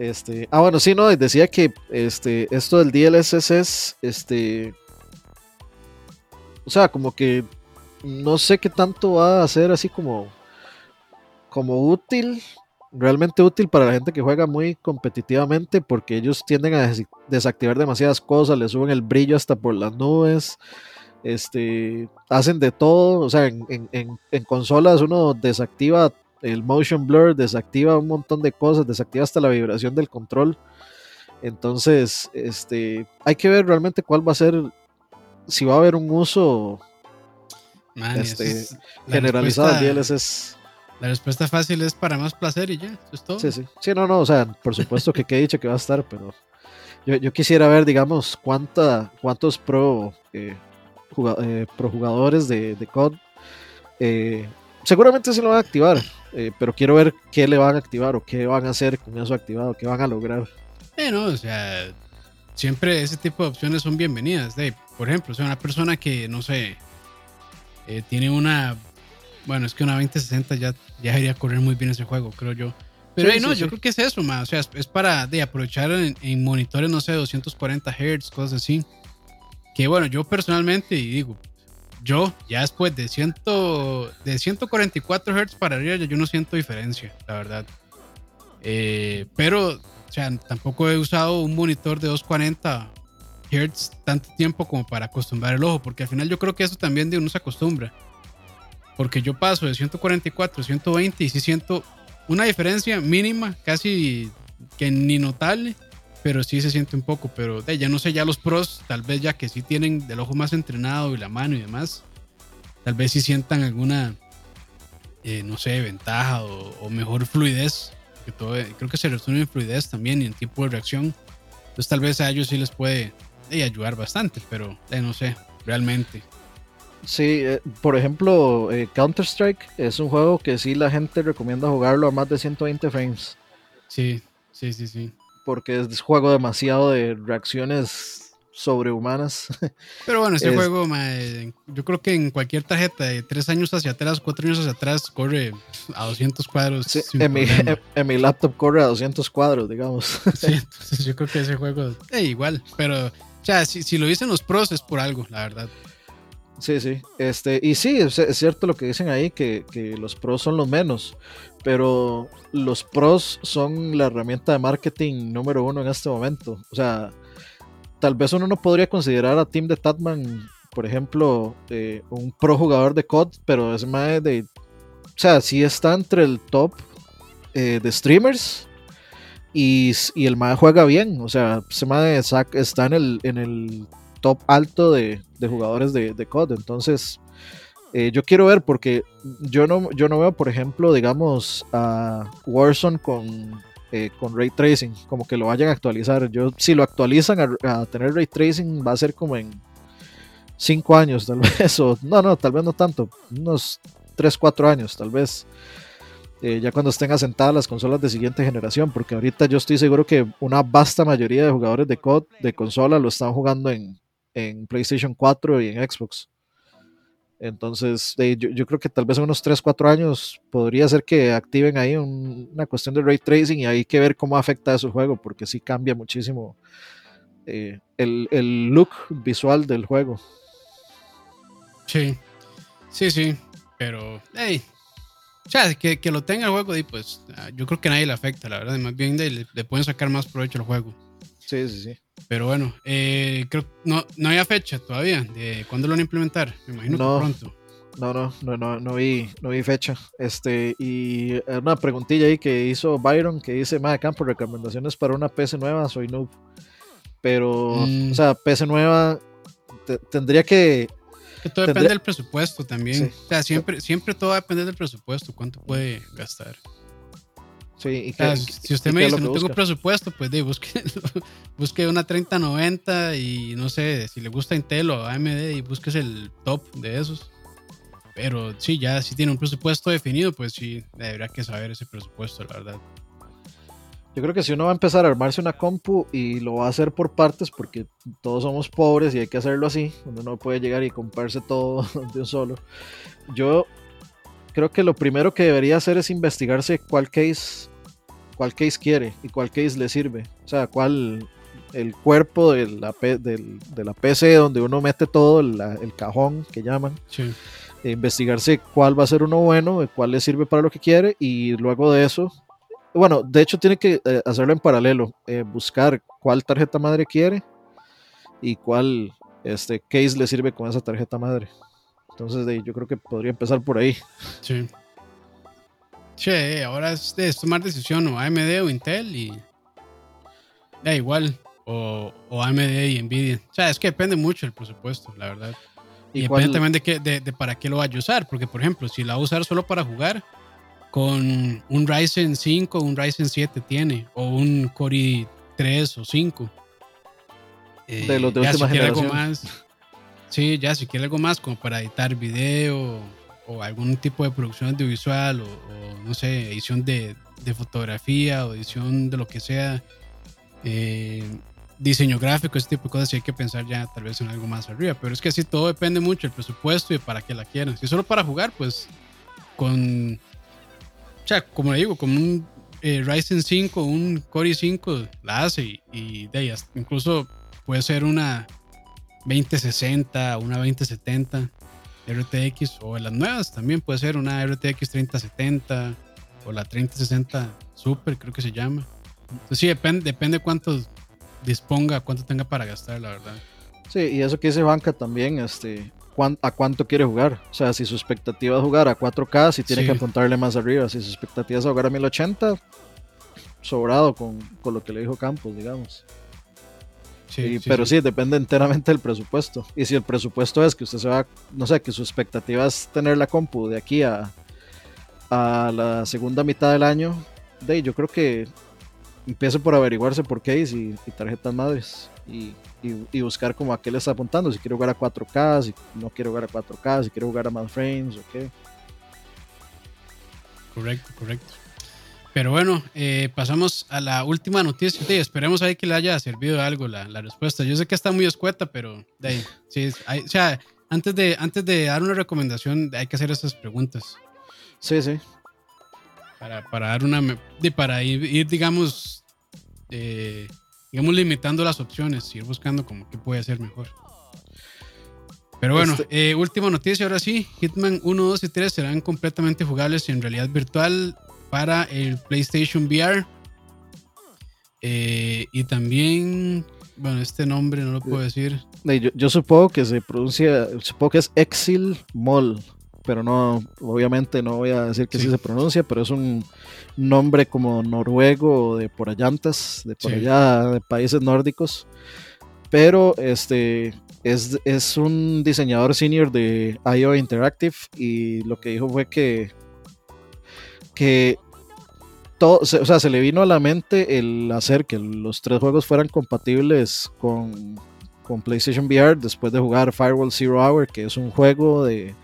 Este, ah, bueno, sí, no, decía que este, esto del DLSS es, este, o sea, como que no sé qué tanto va a ser así como, como útil, realmente útil para la gente que juega muy competitivamente, porque ellos tienden a desactivar demasiadas cosas, le suben el brillo hasta por las nubes, este, hacen de todo, o sea, en, consolas uno desactiva el motion blur, desactiva un montón de cosas, desactiva hasta la vibración del control. Entonces, este, hay que ver realmente cuál va a ser, si va a haber un uso este, generalizado del DLSS. La respuesta fácil es para más placer y ya, eso es todo. Sí, sí. Sí, no, no, o sea, por supuesto que, he dicho que va a estar, pero yo, quisiera ver, digamos, cuánta, cuántos pro, eh, eh, pro jugadores de, de COD eh, seguramente se lo van a activar, eh, pero quiero ver qué le van a activar o qué van a hacer con eso activado, qué van a lograr. Eh, no, o sea, siempre ese tipo de opciones son bienvenidas. por ejemplo, o una persona que, no sé, eh, tiene una. Bueno, es que una 2060 ya, ya iría a correr muy bien ese juego, creo yo. Pero no, yo creo que es eso, más. O sea, es, para de aprovechar en, en, monitores, no sé, 240 Hz, cosas así. Que bueno, yo personalmente, y digo, yo ya después de, ciento, de 144 Hz para arriba yo no siento diferencia, la verdad. Eh, pero, tampoco he usado un monitor de 240 Hz tanto tiempo como para acostumbrar el ojo, porque al final yo creo que eso también de uno se acostumbra. Porque yo paso de 144 a 120 y sí siento una diferencia mínima, casi que ni notable pero sí se siente un poco, pero ya no sé, ya los pros, tal vez ya que sí tienen del ojo más entrenado y la mano y demás, tal vez sí sientan alguna, eh, no sé, ventaja o, mejor fluidez, que todo, creo que se resuelve en fluidez también y en tiempo de reacción, entonces tal vez a ellos sí les puede ayudar bastante, pero no sé, realmente. Sí, eh, por ejemplo, eh, Counter-Strike es un juego que sí la gente recomienda jugarlo a más de 120 frames. Sí, sí, sí, sí porque es juego demasiado de reacciones sobrehumanas. Pero bueno, este juego, yo creo que en cualquier tarjeta de tres años hacia atrás, cuatro años hacia atrás, corre a 200 cuadros. en, mi, laptop corre a 200 cuadros, digamos. Sí, entonces yo creo que ese juego, eh, igual, pero, o sea, si, si lo dicen los pros es por algo, la verdad. Sí, sí. Este, y sí, es, cierto lo que dicen ahí, que, que, los pros son los menos pero los pros son la herramienta de marketing número uno en este momento. O sea, tal vez uno no podría considerar a Team de Tatman, por ejemplo, eh, un pro jugador de COD, pero es más de. O sea, sí está entre el top eh, de streamers y, el MAE juega bien. O sea, ese MAE está en el, en el top alto de, jugadores de, de COD. Entonces eh, yo quiero ver porque yo no, yo no veo, por ejemplo, digamos, a Warzone con, eh, con ray tracing, como que lo vayan a actualizar. Yo, si lo actualizan a, tener ray tracing, va a ser como en 5 años, tal vez, o no, no, tal vez no tanto, unos 3, 4 años, tal vez. eh, ya cuando estén asentadas las consolas de siguiente generación, porque ahorita yo estoy seguro que una vasta mayoría de jugadores de COD de consola lo están jugando en, en PlayStation 4 y en Xbox. Entonces, yo, yo, creo que tal vez en unos 3, 4 años podría ser que activen ahí una cuestión de ray tracing y hay que ver cómo afecta a su juego, porque sí cambia muchísimo eh, el, el, look visual del juego. Sí, sí, sí, pero, hey, o sea, que, que lo tenga el juego, y pues ah, yo creo que nadie le afecta, la verdad, más bien le, le pueden sacar más provecho al juego. Sí, sí, sí. Pero bueno, eh, creo no, no había fecha todavía de cuándo lo van a implementar. Me imagino no, que pronto. No, no, no, no, no, vi, no vi fecha. Este, y una preguntilla ahí que hizo Byron que dice: Madre Campo, recomendaciones para una PC nueva, soy noob. Pero, Mm. o sea, PC nueva te- tendría que. Que todo tendría- depende del presupuesto también. Sí. O sea, siempre, siempre todo va a depender del presupuesto, cuánto puede gastar. Sí, O sea, si usted me dice, no que tengo busca". presupuesto, pues de, busque, busque una 3090 y no sé, si le gusta Intel o AMD y busques el top de esos. Pero sí, ya si tiene un presupuesto definido, pues sí, debería que saber ese presupuesto, la verdad. Yo creo que si uno va a empezar a armarse una compu y lo va a hacer por partes, porque todos somos pobres y hay que hacerlo así, uno no puede llegar y comprarse todo de un solo. Yo creo que lo primero que debería hacer es investigarse cuál case, cuál case quiere y cuál case le sirve. O sea, cuál el cuerpo de la, del- de la PC donde uno mete todo, la- el cajón que llaman Sí. e investigarse cuál va a ser uno bueno, cuál le sirve para lo que quiere y luego de eso, bueno, de hecho tiene que eh, hacerlo en paralelo, eh, buscar cuál tarjeta madre quiere y cuál este case le sirve con esa tarjeta madre. Entonces de, yo creo que podría empezar por ahí. Sí. Che, ahora es, es tomar decisión o AMD o Intel y da igual. O, o AMD y Nvidia. O sea, es que depende mucho del presupuesto, la verdad. Y, ¿Y cuál- depende también de, qué, de, de para qué lo vaya a usar. Porque, por ejemplo, si la va a usar solo para jugar, con un Ryzen 5 o un Ryzen 7 tiene. O un Core 3 o 5. Eh, De los de ya última si quiere algo generación. más. Sí, ya si quiere algo más como para editar video o algún tipo de producción audiovisual o, o, no sé, edición de, de fotografía o edición de lo que sea, eh, diseño gráfico, ese tipo de cosas, sí hay que pensar ya tal vez en algo más arriba. Pero es que así todo depende mucho del presupuesto y para qué la quieran. Si solo para jugar, pues con, o como le digo, con un eh, Ryzen 5, un Core i5 la hace y, y de hasta- incluso puede ser una 2060, una 2070 RTX o las nuevas también puede ser una RTX 3070 o la 3060 Super, creo que se llama. Entonces sí, depende, depende cuánto disponga, cuánto tenga para gastar, la verdad. Sí, y eso que dice Banca también, este, a cuánto quiere jugar. O sea, si su expectativa es jugar a 4K, si tiene Sí. que apuntarle más arriba. Si su expectativa es jugar a 1080, sobrado con, con lo que le dijo Campos, digamos. Sí, pero sí. sí. depende enteramente del presupuesto. Y si el presupuesto es que usted se va, no sé, que su expectativa es tener la compu de aquí a, a la segunda mitad del año, de ahí yo creo que empiece por averiguarse por case y, y tarjetas madres. Y, y- y buscar como a qué le está apuntando, si quiere jugar a 4K, si no quiere jugar a 4K, si quiere jugar a más frames o qué. Correcto, correcto. Pero bueno, eh, pasamos a la última noticia. Sí, esperemos ahí que le haya servido de algo la, la respuesta. Yo sé que está muy escueta, pero de ahí, sí, hay- o sea, antes de, antes de dar una recomendación, hay que hacer estas preguntas Sí, sí. para, para dar una, para ir, ir, digamos, eh, digamos, limitando las opciones, ir buscando como qué puede ser mejor. Pero bueno, Este- eh, última noticia, ahora sí, Hitman 1, 2 y 3 serán completamente jugables en realidad virtual para el PlayStation VR. Eh, y también, bueno, este nombre no lo puedo decir. Yo, yo supongo que se pronuncia, supongo que es Exil Mall, pero no, obviamente no voy a decir que sí, Sí. se pronuncia, pero es un nombre como noruego de por allantas, de por Sí. allá, de países nórdicos. Pero este es, es un diseñador senior de IO Interactive y lo que dijo fue que, que todo, o sea, se le vino a la mente el hacer que los tres juegos fueran compatibles con, con PlayStation VR después de jugar Firewall Zero Hour, que es un juego de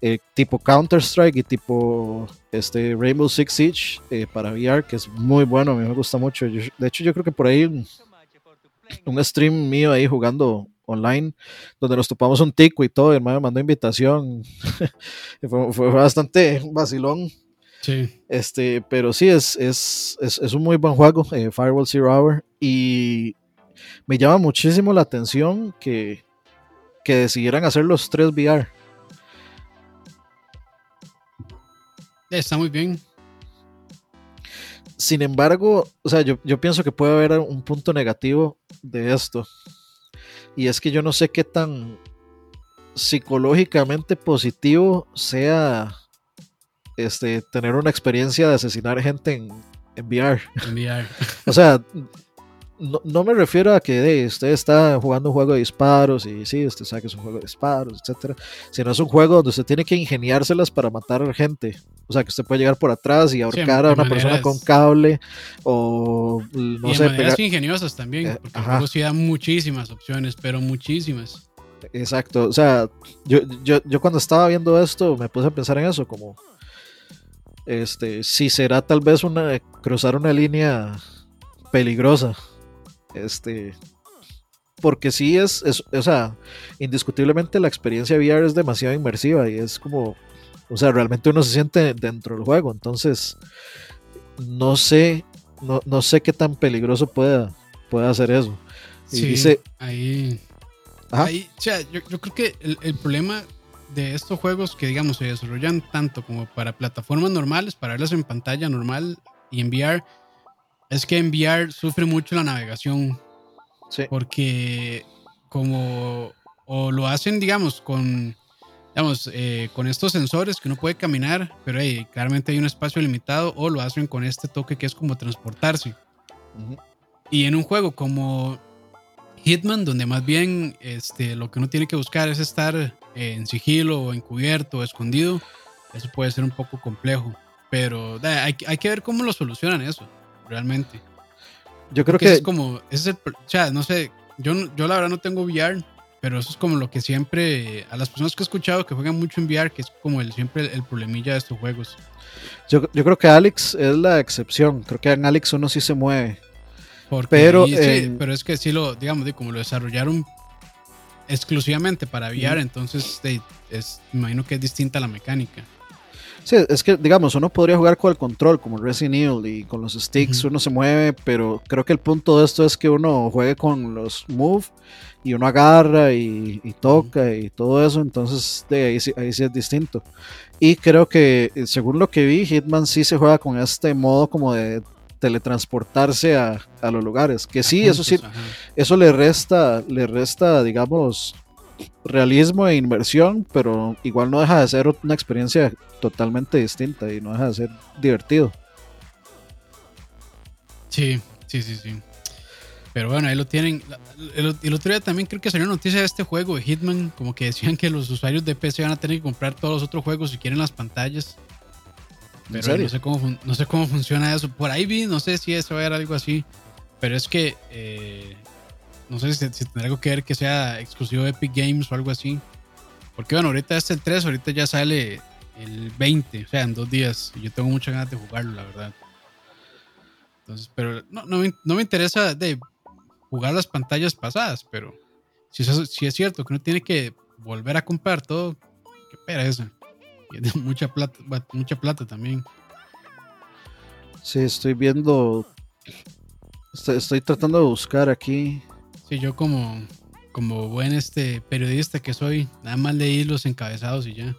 eh, tipo Counter-Strike y tipo este Rainbow Six Siege eh, para VR, que es muy bueno, a mí me gusta mucho. de hecho, yo creo que por ahí un, stream mío ahí jugando online, donde nos topamos un tico y todo, y me mandó invitación. fue, fue, bastante vacilón. Sí. Este, pero sí, es, es, es, es un muy buen juego, eh, Firewall Zero Hour, y me llama muchísimo la atención que, que decidieran hacer los tres VR. Está muy bien. Sin embargo, o sea, yo, yo, pienso que puede haber un punto negativo de esto. Y es que yo no sé qué tan psicológicamente positivo sea este, tener una experiencia de asesinar gente en, en VR. En VR. o sea, no, no, me refiero a que usted está jugando un juego de disparos y sí, usted sabe que es un juego de disparos, etcétera, sino es un juego donde usted tiene que ingeniárselas para matar a gente. O sea, que usted puede llegar por atrás y ahorcar a una persona con cable o no y sé. maneras ingeniosas también, eh, porque el juego sí da muchísimas opciones, pero muchísimas. Exacto, o sea, yo, yo, yo cuando estaba viendo esto me puse a pensar en eso, como este, si será tal vez una cruzar una línea peligrosa este, porque sí es, es, o sea, indiscutiblemente la experiencia VR es demasiado inmersiva y es como, o sea, realmente uno se siente dentro del juego, entonces no sé, no, no sé qué tan peligroso pueda, pueda hacer eso. Y sí, dice, ahí, ahí, o sea, yo, yo creo que el, el, problema de estos juegos que digamos se desarrollan tanto como para plataformas normales, para verlas en pantalla normal y en VR, es que en VR sufre mucho la navegación. Sí. Porque como o lo hacen, digamos, con, digamos, eh, con estos sensores que uno puede caminar, pero hey, claramente hay un espacio limitado, o lo hacen con este toque que es como transportarse. Uh -huh. Y en un juego como Hitman, donde más bien este, lo que uno tiene que buscar es estar en sigilo o encubierto o escondido, eso puede ser un poco complejo. Pero hay, hay que ver cómo lo solucionan eso realmente. Yo creo Porque que. Es como, es el, o sea, no sé, yo, yo la verdad no tengo VR, pero eso es como lo que siempre, a las personas que he escuchado que juegan mucho en VR, que es como el, siempre el, el problemilla de estos juegos. Yo, yo, creo que Alex es la excepción. Creo que en Alex uno sí se mueve. Porque, pero, sí, eh, pero es que sí lo, digamos, como lo desarrollaron exclusivamente para VR, entonces de, es, me imagino que es distinta la mecánica. Sí, es que, digamos, uno podría jugar con el control, como Resident Evil, y con los sticks uh -huh. uno se mueve, pero creo que el punto de esto es que uno juegue con los move y uno agarra y, y toca uh -huh. y todo eso, entonces de ahí, ahí sí es distinto. Y creo que, según lo que vi, Hitman sí se juega con este modo como de teletransportarse a, a los lugares, que sí, eso sí, ajá. eso le resta, le resta, digamos, realismo e inversión, pero igual no deja de ser una experiencia totalmente distinta y no deja de ser divertido. Sí, sí, sí, sí. Pero bueno, ahí lo tienen. El, el, otro día también creo que salió noticia de este juego de Hitman, como que decían que los usuarios de PC van a tener que comprar todos los otros juegos si quieren las pantallas. Pero no sé, cómo, no sé cómo funciona eso. Por ahí vi, no sé si eso va a ser algo así. Pero es que eh, no sé si, si, tendrá algo que ver que sea exclusivo de Epic Games o algo así. Porque bueno, ahorita es el 3, ahorita ya sale el 20, o sea, en dos días. Y yo tengo muchas ganas de jugarlo, la verdad. Entonces, pero no, no, me, no me interesa de jugar las pantallas pasadas, pero si, eso, si es cierto que uno tiene que volver a comprar todo, qué pereza. Y mucha plata, mucha plata también. Sí, estoy viendo. Estoy, estoy tratando de buscar aquí. Sí, yo como, como buen este periodista que soy, nada más leí los encabezados y ya.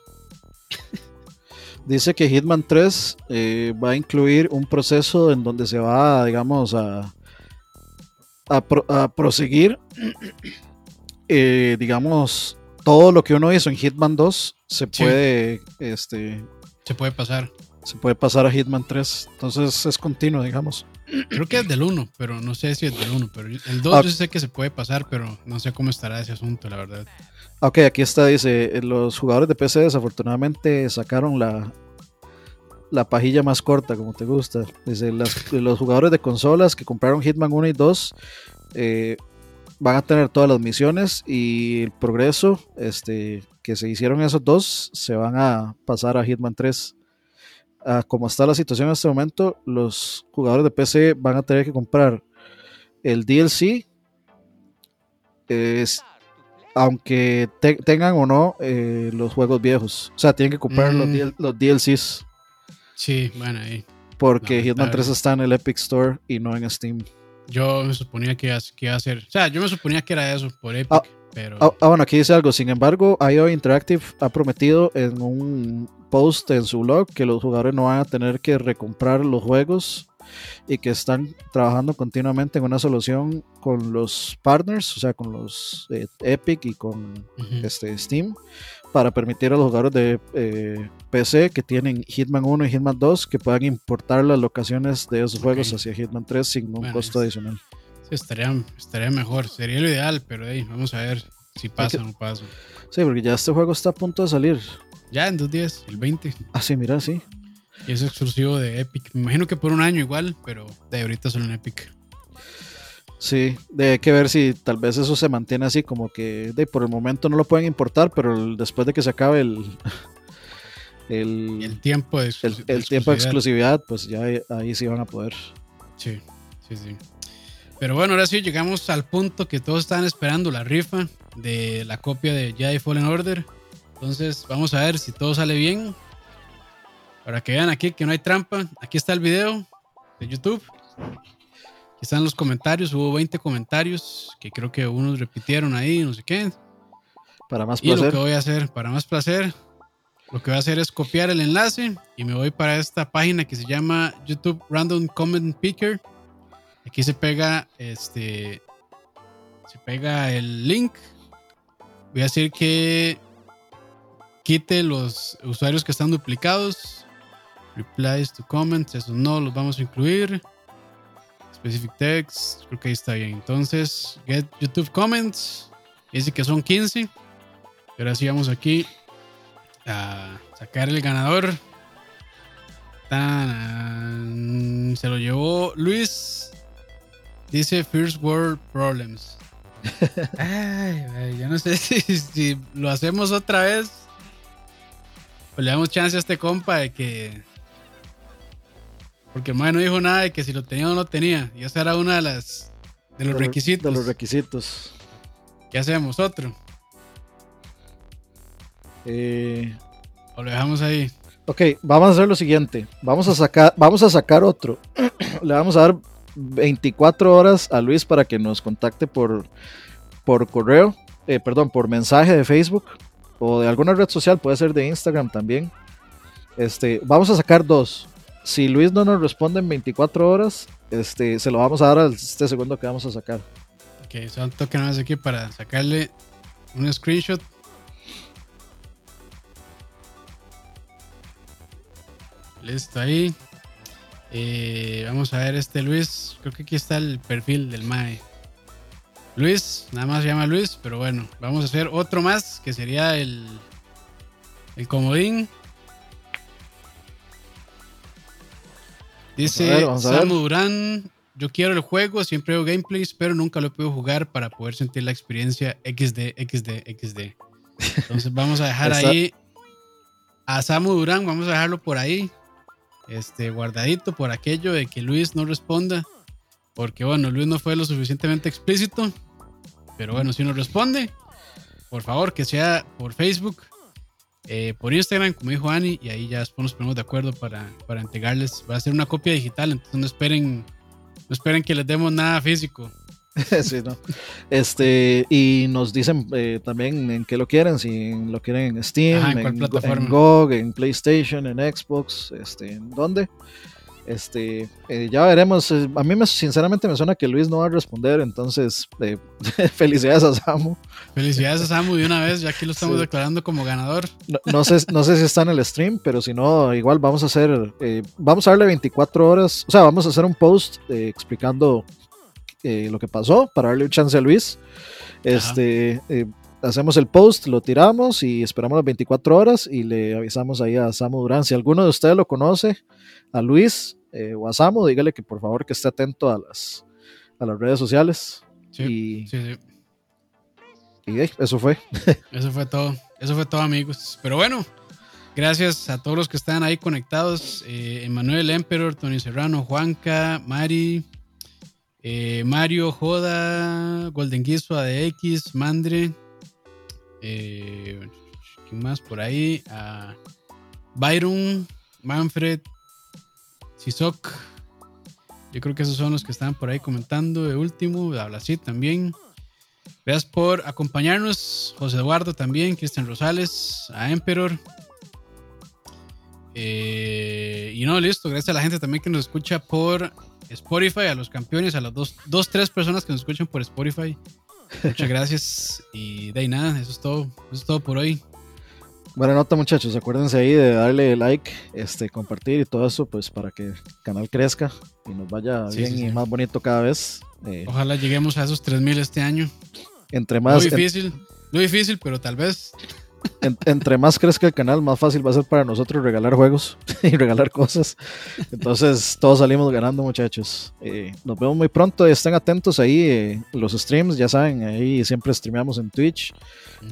Dice que Hitman 3 eh, va a incluir un proceso en donde se va, digamos, a, a, pro, a proseguir, eh, digamos, todo lo que uno hizo en Hitman 2 se puede, sí. este, se puede pasar. Se puede pasar a Hitman 3, entonces es continuo, digamos. Creo que es del 1, pero no sé si es del 1. Pero el 2 ah. yo sé que se puede pasar, pero no sé cómo estará ese asunto, la verdad. Ok, aquí está, dice, eh, los jugadores de PC desafortunadamente sacaron la, la pajilla más corta, como te gusta. Dice, las, los jugadores de consolas que compraron Hitman 1 y 2 eh, van a tener todas las misiones y el progreso este, que se hicieron esos dos se van a pasar a Hitman 3. a como está la situación en este momento, los jugadores de PC van a tener que comprar el DLC, es, aunque te- tengan o no eh, los juegos viejos. O sea, tienen que comprar los, Mm. Los DLCs, Sí, bueno, ahí. porque. Hitman 3 está en el Epic Store y no en Steam. Yo me suponía que, iba- que iba a ser. O sea, yo me suponía que era eso por Epic, Ah, pero. Ah, ah, bueno, aquí dice algo. Sin embargo, IO Interactive ha prometido en un post en su blog que los jugadores no van a tener que recomprar los juegos y que están trabajando continuamente en una solución con los partners, o sea, con los eh, Epic y con este, Steam, para permitir a los jugadores de eh, PC que tienen Hitman 1 y Hitman 2 que puedan importar las locaciones de esos juegos hacia Hitman 3 sin un Bueno, costo es- adicional. Sí, estaría, estaría mejor. Sería lo ideal, pero ahí, vamos a ver si pasa o no pasa. Sí, porque ya este juego está a punto de salir. Ya en dos días, el 20. Ah, sí, mira, sí. Y es exclusivo de Epic. Me imagino que por un año igual, pero de ahorita solo en Epic. Sí, de hay que ver si tal vez eso se mantiene así, como que de, por el momento no lo pueden importar, pero el- después de que se acabe el, el, el tiempo de, el- el tiempo de exclusividad, pues ya ahí sí van a poder. Sí, sí, sí. Pero bueno, ahora sí llegamos al punto que todos estaban esperando, la rifa de la copia de Jedi Fallen Order. Entonces, vamos a ver si todo sale bien. Para que vean aquí que no hay trampa. Aquí está el video de YouTube. Aquí están los comentarios. Hubo 20 comentarios que creo que unos repitieron ahí, no sé qué. Para más Y lo placer. que voy a hacer, para más placer, lo que voy a hacer es copiar el enlace y me voy para esta página que se llama YouTube Random Comment Picker. Aquí se pega este se pega el link. Voy a decir que quite los usuarios que están duplicados. Replies to comments, esos no los vamos a incluir. Specific text, creo que ahí está bien. Entonces, get YouTube comments. Dice que son 15. Y ahora sí vamos aquí a sacar el ganador. Se lo llevó Luis. Dice First World Problems. Ay, ay, yo no sé si, si lo hacemos otra vez. Pues le damos chance a este compa de que. Porque el no dijo nada de que si lo tenía o no lo tenía. Y esa era una de las. De los De requisitos. De los requisitos. ¿Qué hacemos? ¿Otro? Eh, ¿O lo dejamos ahí? ok, vamos a hacer lo siguiente. Vamos a sacar, vamos a sacar otro. Le vamos a dar 24 horas a Luis para que nos contacte por, por correo, eh, perdón, por mensaje de Facebook o de alguna red social, puede ser de Instagram también. Este, vamos a sacar dos. Si Luis no nos responde en 24 horas, este, se lo vamos a dar a este segundo que vamos a sacar. Ok, solo toque nada más aquí para sacarle un screenshot. Listo ahí. Eh, vamos a ver este Luis. Creo que aquí está el perfil del MAE. Luis, nada más se llama Luis, pero bueno, vamos a hacer otro más que sería el, el comodín. Dice ver. Samu Durán, yo quiero el juego, siempre veo gameplays, pero nunca lo he podido jugar para poder sentir la experiencia XD, XD, XD. Entonces vamos a dejar ahí a Samu Durán, vamos a dejarlo por ahí, este, guardadito por aquello de que Luis no responda, porque bueno, Luis no fue lo suficientemente explícito, pero bueno, si nos responde, por favor que sea por Facebook, eh, por Instagram, como dijo Ani, y ahí ya nos ponemos de acuerdo para, para entregarles. Va a ser una copia digital, entonces no esperen, no esperen que les demos nada físico. Sí, ¿no? Este, y nos dicen eh, también en qué lo quieren, si lo quieren en Steam, Ajá, ¿en en, en GOG, en PlayStation, en Xbox, este, ¿en dónde? Este, eh, ya veremos. eh, A mí me, sinceramente me suena que Luis no va a responder, entonces eh, felicidades a Samu. Felicidades a Samu de una vez, ya aquí lo estamos Sí. declarando como ganador. No, no sé, no sé si está en el stream, pero si no, igual vamos a hacer, eh, vamos a darle 24 horas, o sea, vamos a hacer un post explicando eh, lo que pasó para darle un chance a Luis. Este, eh, hacemos el post, lo tiramos y esperamos las 24 horas y le avisamos ahí a Samu Durán. Si alguno de ustedes lo conoce, a Luis eh, o a Samu, dígale que por favor que esté atento a las, a las redes sociales. Sí, y sí, sí. y, eso fue. Eso fue todo. Eso fue todo, amigos. Pero bueno, Gracias a todos los que están ahí conectados. Eh, Emanuel Emperor, Tony Serrano, Juanca, Mari, eh, Mario, Joda, Golden Guiso, ADX, Mandre. Eh, ¿Quién más por ahí? A Byron, Manfred, Sisok. Yo creo que esos son los que están por ahí comentando. De último, así también. Gracias por acompañarnos. José Eduardo también, Cristian Rosales, a Emperor. Eh, y no, listo. Gracias a la gente también que nos escucha por Spotify, a los campeones, a las dos, dos tres personas que nos escuchan por Spotify. Muchas gracias. Y de ahí nada, eso es todo. Eso es todo por hoy. Buena nota muchachos, acuérdense ahí de darle like, este, compartir y todo eso, pues para que el canal crezca y nos vaya bien y más bonito cada vez. Eh, Ojalá lleguemos a esos 3000 este año. Entre más... Muy difícil, muy difícil, pero tal vez entre más crezca el canal, más fácil va a ser para nosotros regalar juegos y regalar cosas. Entonces, todos salimos ganando, muchachos. Eh, nos vemos muy pronto. Estén atentos ahí. Eh, los streams, ya saben, ahí siempre streameamos en Twitch.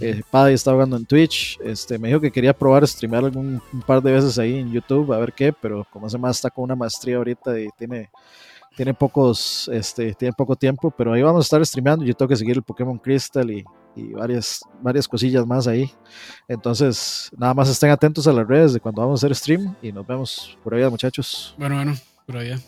Eh, Paddy está jugando en Twitch. Este, me dijo que quería probar streamear algún un par de veces ahí en YouTube, a ver qué, pero como hace más está con una maestría ahorita y tiene tiene pocos, este, tiene poco tiempo, pero ahí vamos a estar streameando. Yo tengo que seguir el Pokémon Crystal y, y varias, varias cosillas más ahí. Entonces, nada más estén atentos a las redes de cuando vamos a hacer stream y nos vemos por allá, muchachos. Bueno, bueno, por allá.